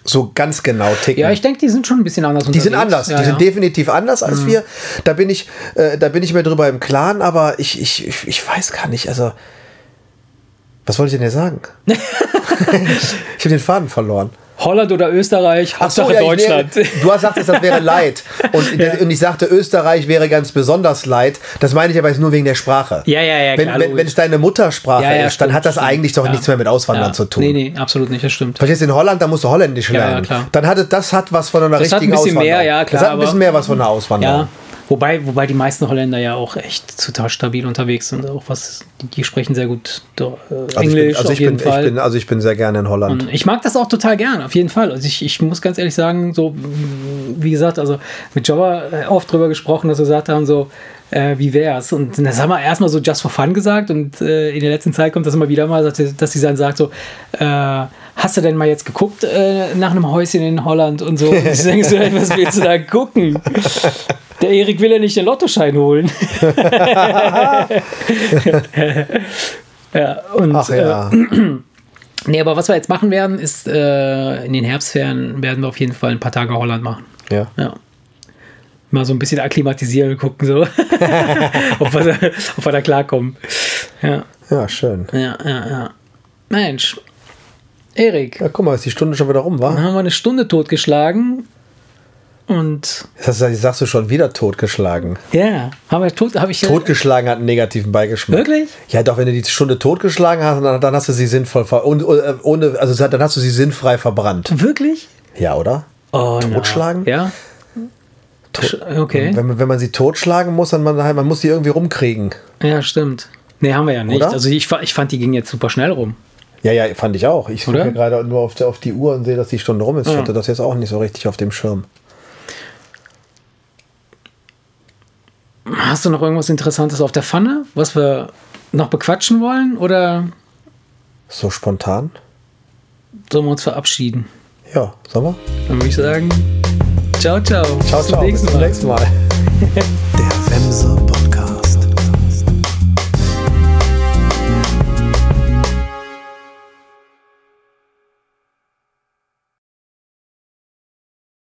so ganz genau ticken. Ja, ich denke, die sind schon ein bisschen anders die sind anders. Ja, die ja. sind definitiv anders Mhm. als wir. Da bin ich, äh, da bin ich mir drüber im Klaren, aber ich, ich, ich, ich weiß gar nicht. Also, was wollte ich denn hier sagen? (laughs) (laughs) ich habe den Faden verloren. Holland oder Österreich, Ach so, Hauptsache ja, Deutschland. Wäre, du hast gesagt, das wäre Leid. Und, (laughs) und ich sagte, Österreich wäre ganz besonders Leid. Das meine ich aber jetzt nur wegen der Sprache. Ja, ja, ja, Wenn, klar, wenn, wenn es deine Muttersprache Ja, ja, ist, dann stimmt, hat das stimmt. eigentlich doch Ja. nichts mehr mit Auswandern Ja. zu tun. Nee, nee, absolut nicht, das stimmt. Verstehst du, in Holland, da musst du Holländisch Ja, ja, lernen. klar. Dann hat es, das hat was von einer Das hat ein richtigen bisschen Auswanderung. mehr, ja, klar, Das hat ein bisschen mehr was von einer Auswanderung. Wobei, wobei die meisten Holländer ja auch echt total stabil unterwegs sind. Auch was, die, sprechen sehr gut äh, Also ich Englisch bin, also auf ich jeden bin, Fall. Ich bin, also ich bin sehr gerne in Holland. Und ich mag das auch total gern, auf jeden Fall. Also ich, ich muss ganz ehrlich sagen, so wie gesagt, also mit Jobber äh, oft drüber gesprochen, dass wir gesagt haben, so äh, wie wär's? Und das haben wir erstmal so just for fun gesagt und äh, in der letzten Zeit kommt das immer wieder mal, dass sie, dann sagt so, äh, hast du denn mal jetzt geguckt äh, nach einem Häuschen in Holland und so? Und ich denke so, (laughs) was willst du da gucken? (laughs) Der Erik will ja nicht den Lottoschein holen. (laughs) ja, und Ach ja. Äh, Nee, aber was wir jetzt machen werden, ist äh, in den Herbstferien werden wir auf jeden Fall ein paar Tage Holland machen. ja. Ja. Mal so ein bisschen akklimatisieren und gucken, so, (laughs) ob, wir, da- ob wir da klarkommen. Ja, ja, schön. ja, ja, ja. Mensch, Erik, Ja, guck mal, ist die Stunde schon wieder rum, dann wa? haben wir eine Stunde totgeschlagen und Jetzt hast du- sagst du schon wieder totgeschlagen. ja, haben wir tot, habe ich Totgeschlagen hat einen negativen Beigeschmack. Wirklich? Ja, doch, wenn du die Stunde totgeschlagen hast, dann, dann hast du sie sinnvoll ver und, äh, ohne, also dann hast du sie sinnfrei verbrannt. wirklich? Ja, oder? Oh, na. Totschlagen? Ja. Okay. Wenn, man- wenn man sie totschlagen muss, dann man, man muss sie irgendwie rumkriegen. Ja, stimmt. Nee, haben wir ja nicht. Oder? Also ich, ich fand, die ging jetzt super schnell rum. Ja, ja, fand ich auch. Ich gucke gerade nur auf, der, auf die Uhr und sehe, dass die Stunde rum ist. Ich Ja. hatte das jetzt auch nicht so richtig auf dem Schirm. Hast du noch irgendwas Interessantes auf der Pfanne, was wir noch bequatschen wollen? Oder So spontan? sollen wir uns verabschieden? Ja, sollen wir? Dann würde ich sagen, ciao, ciao. Ciao, Bis zum ciao. nächsten Bis zum Mal. nächsten Mal. (laughs) Der Wemse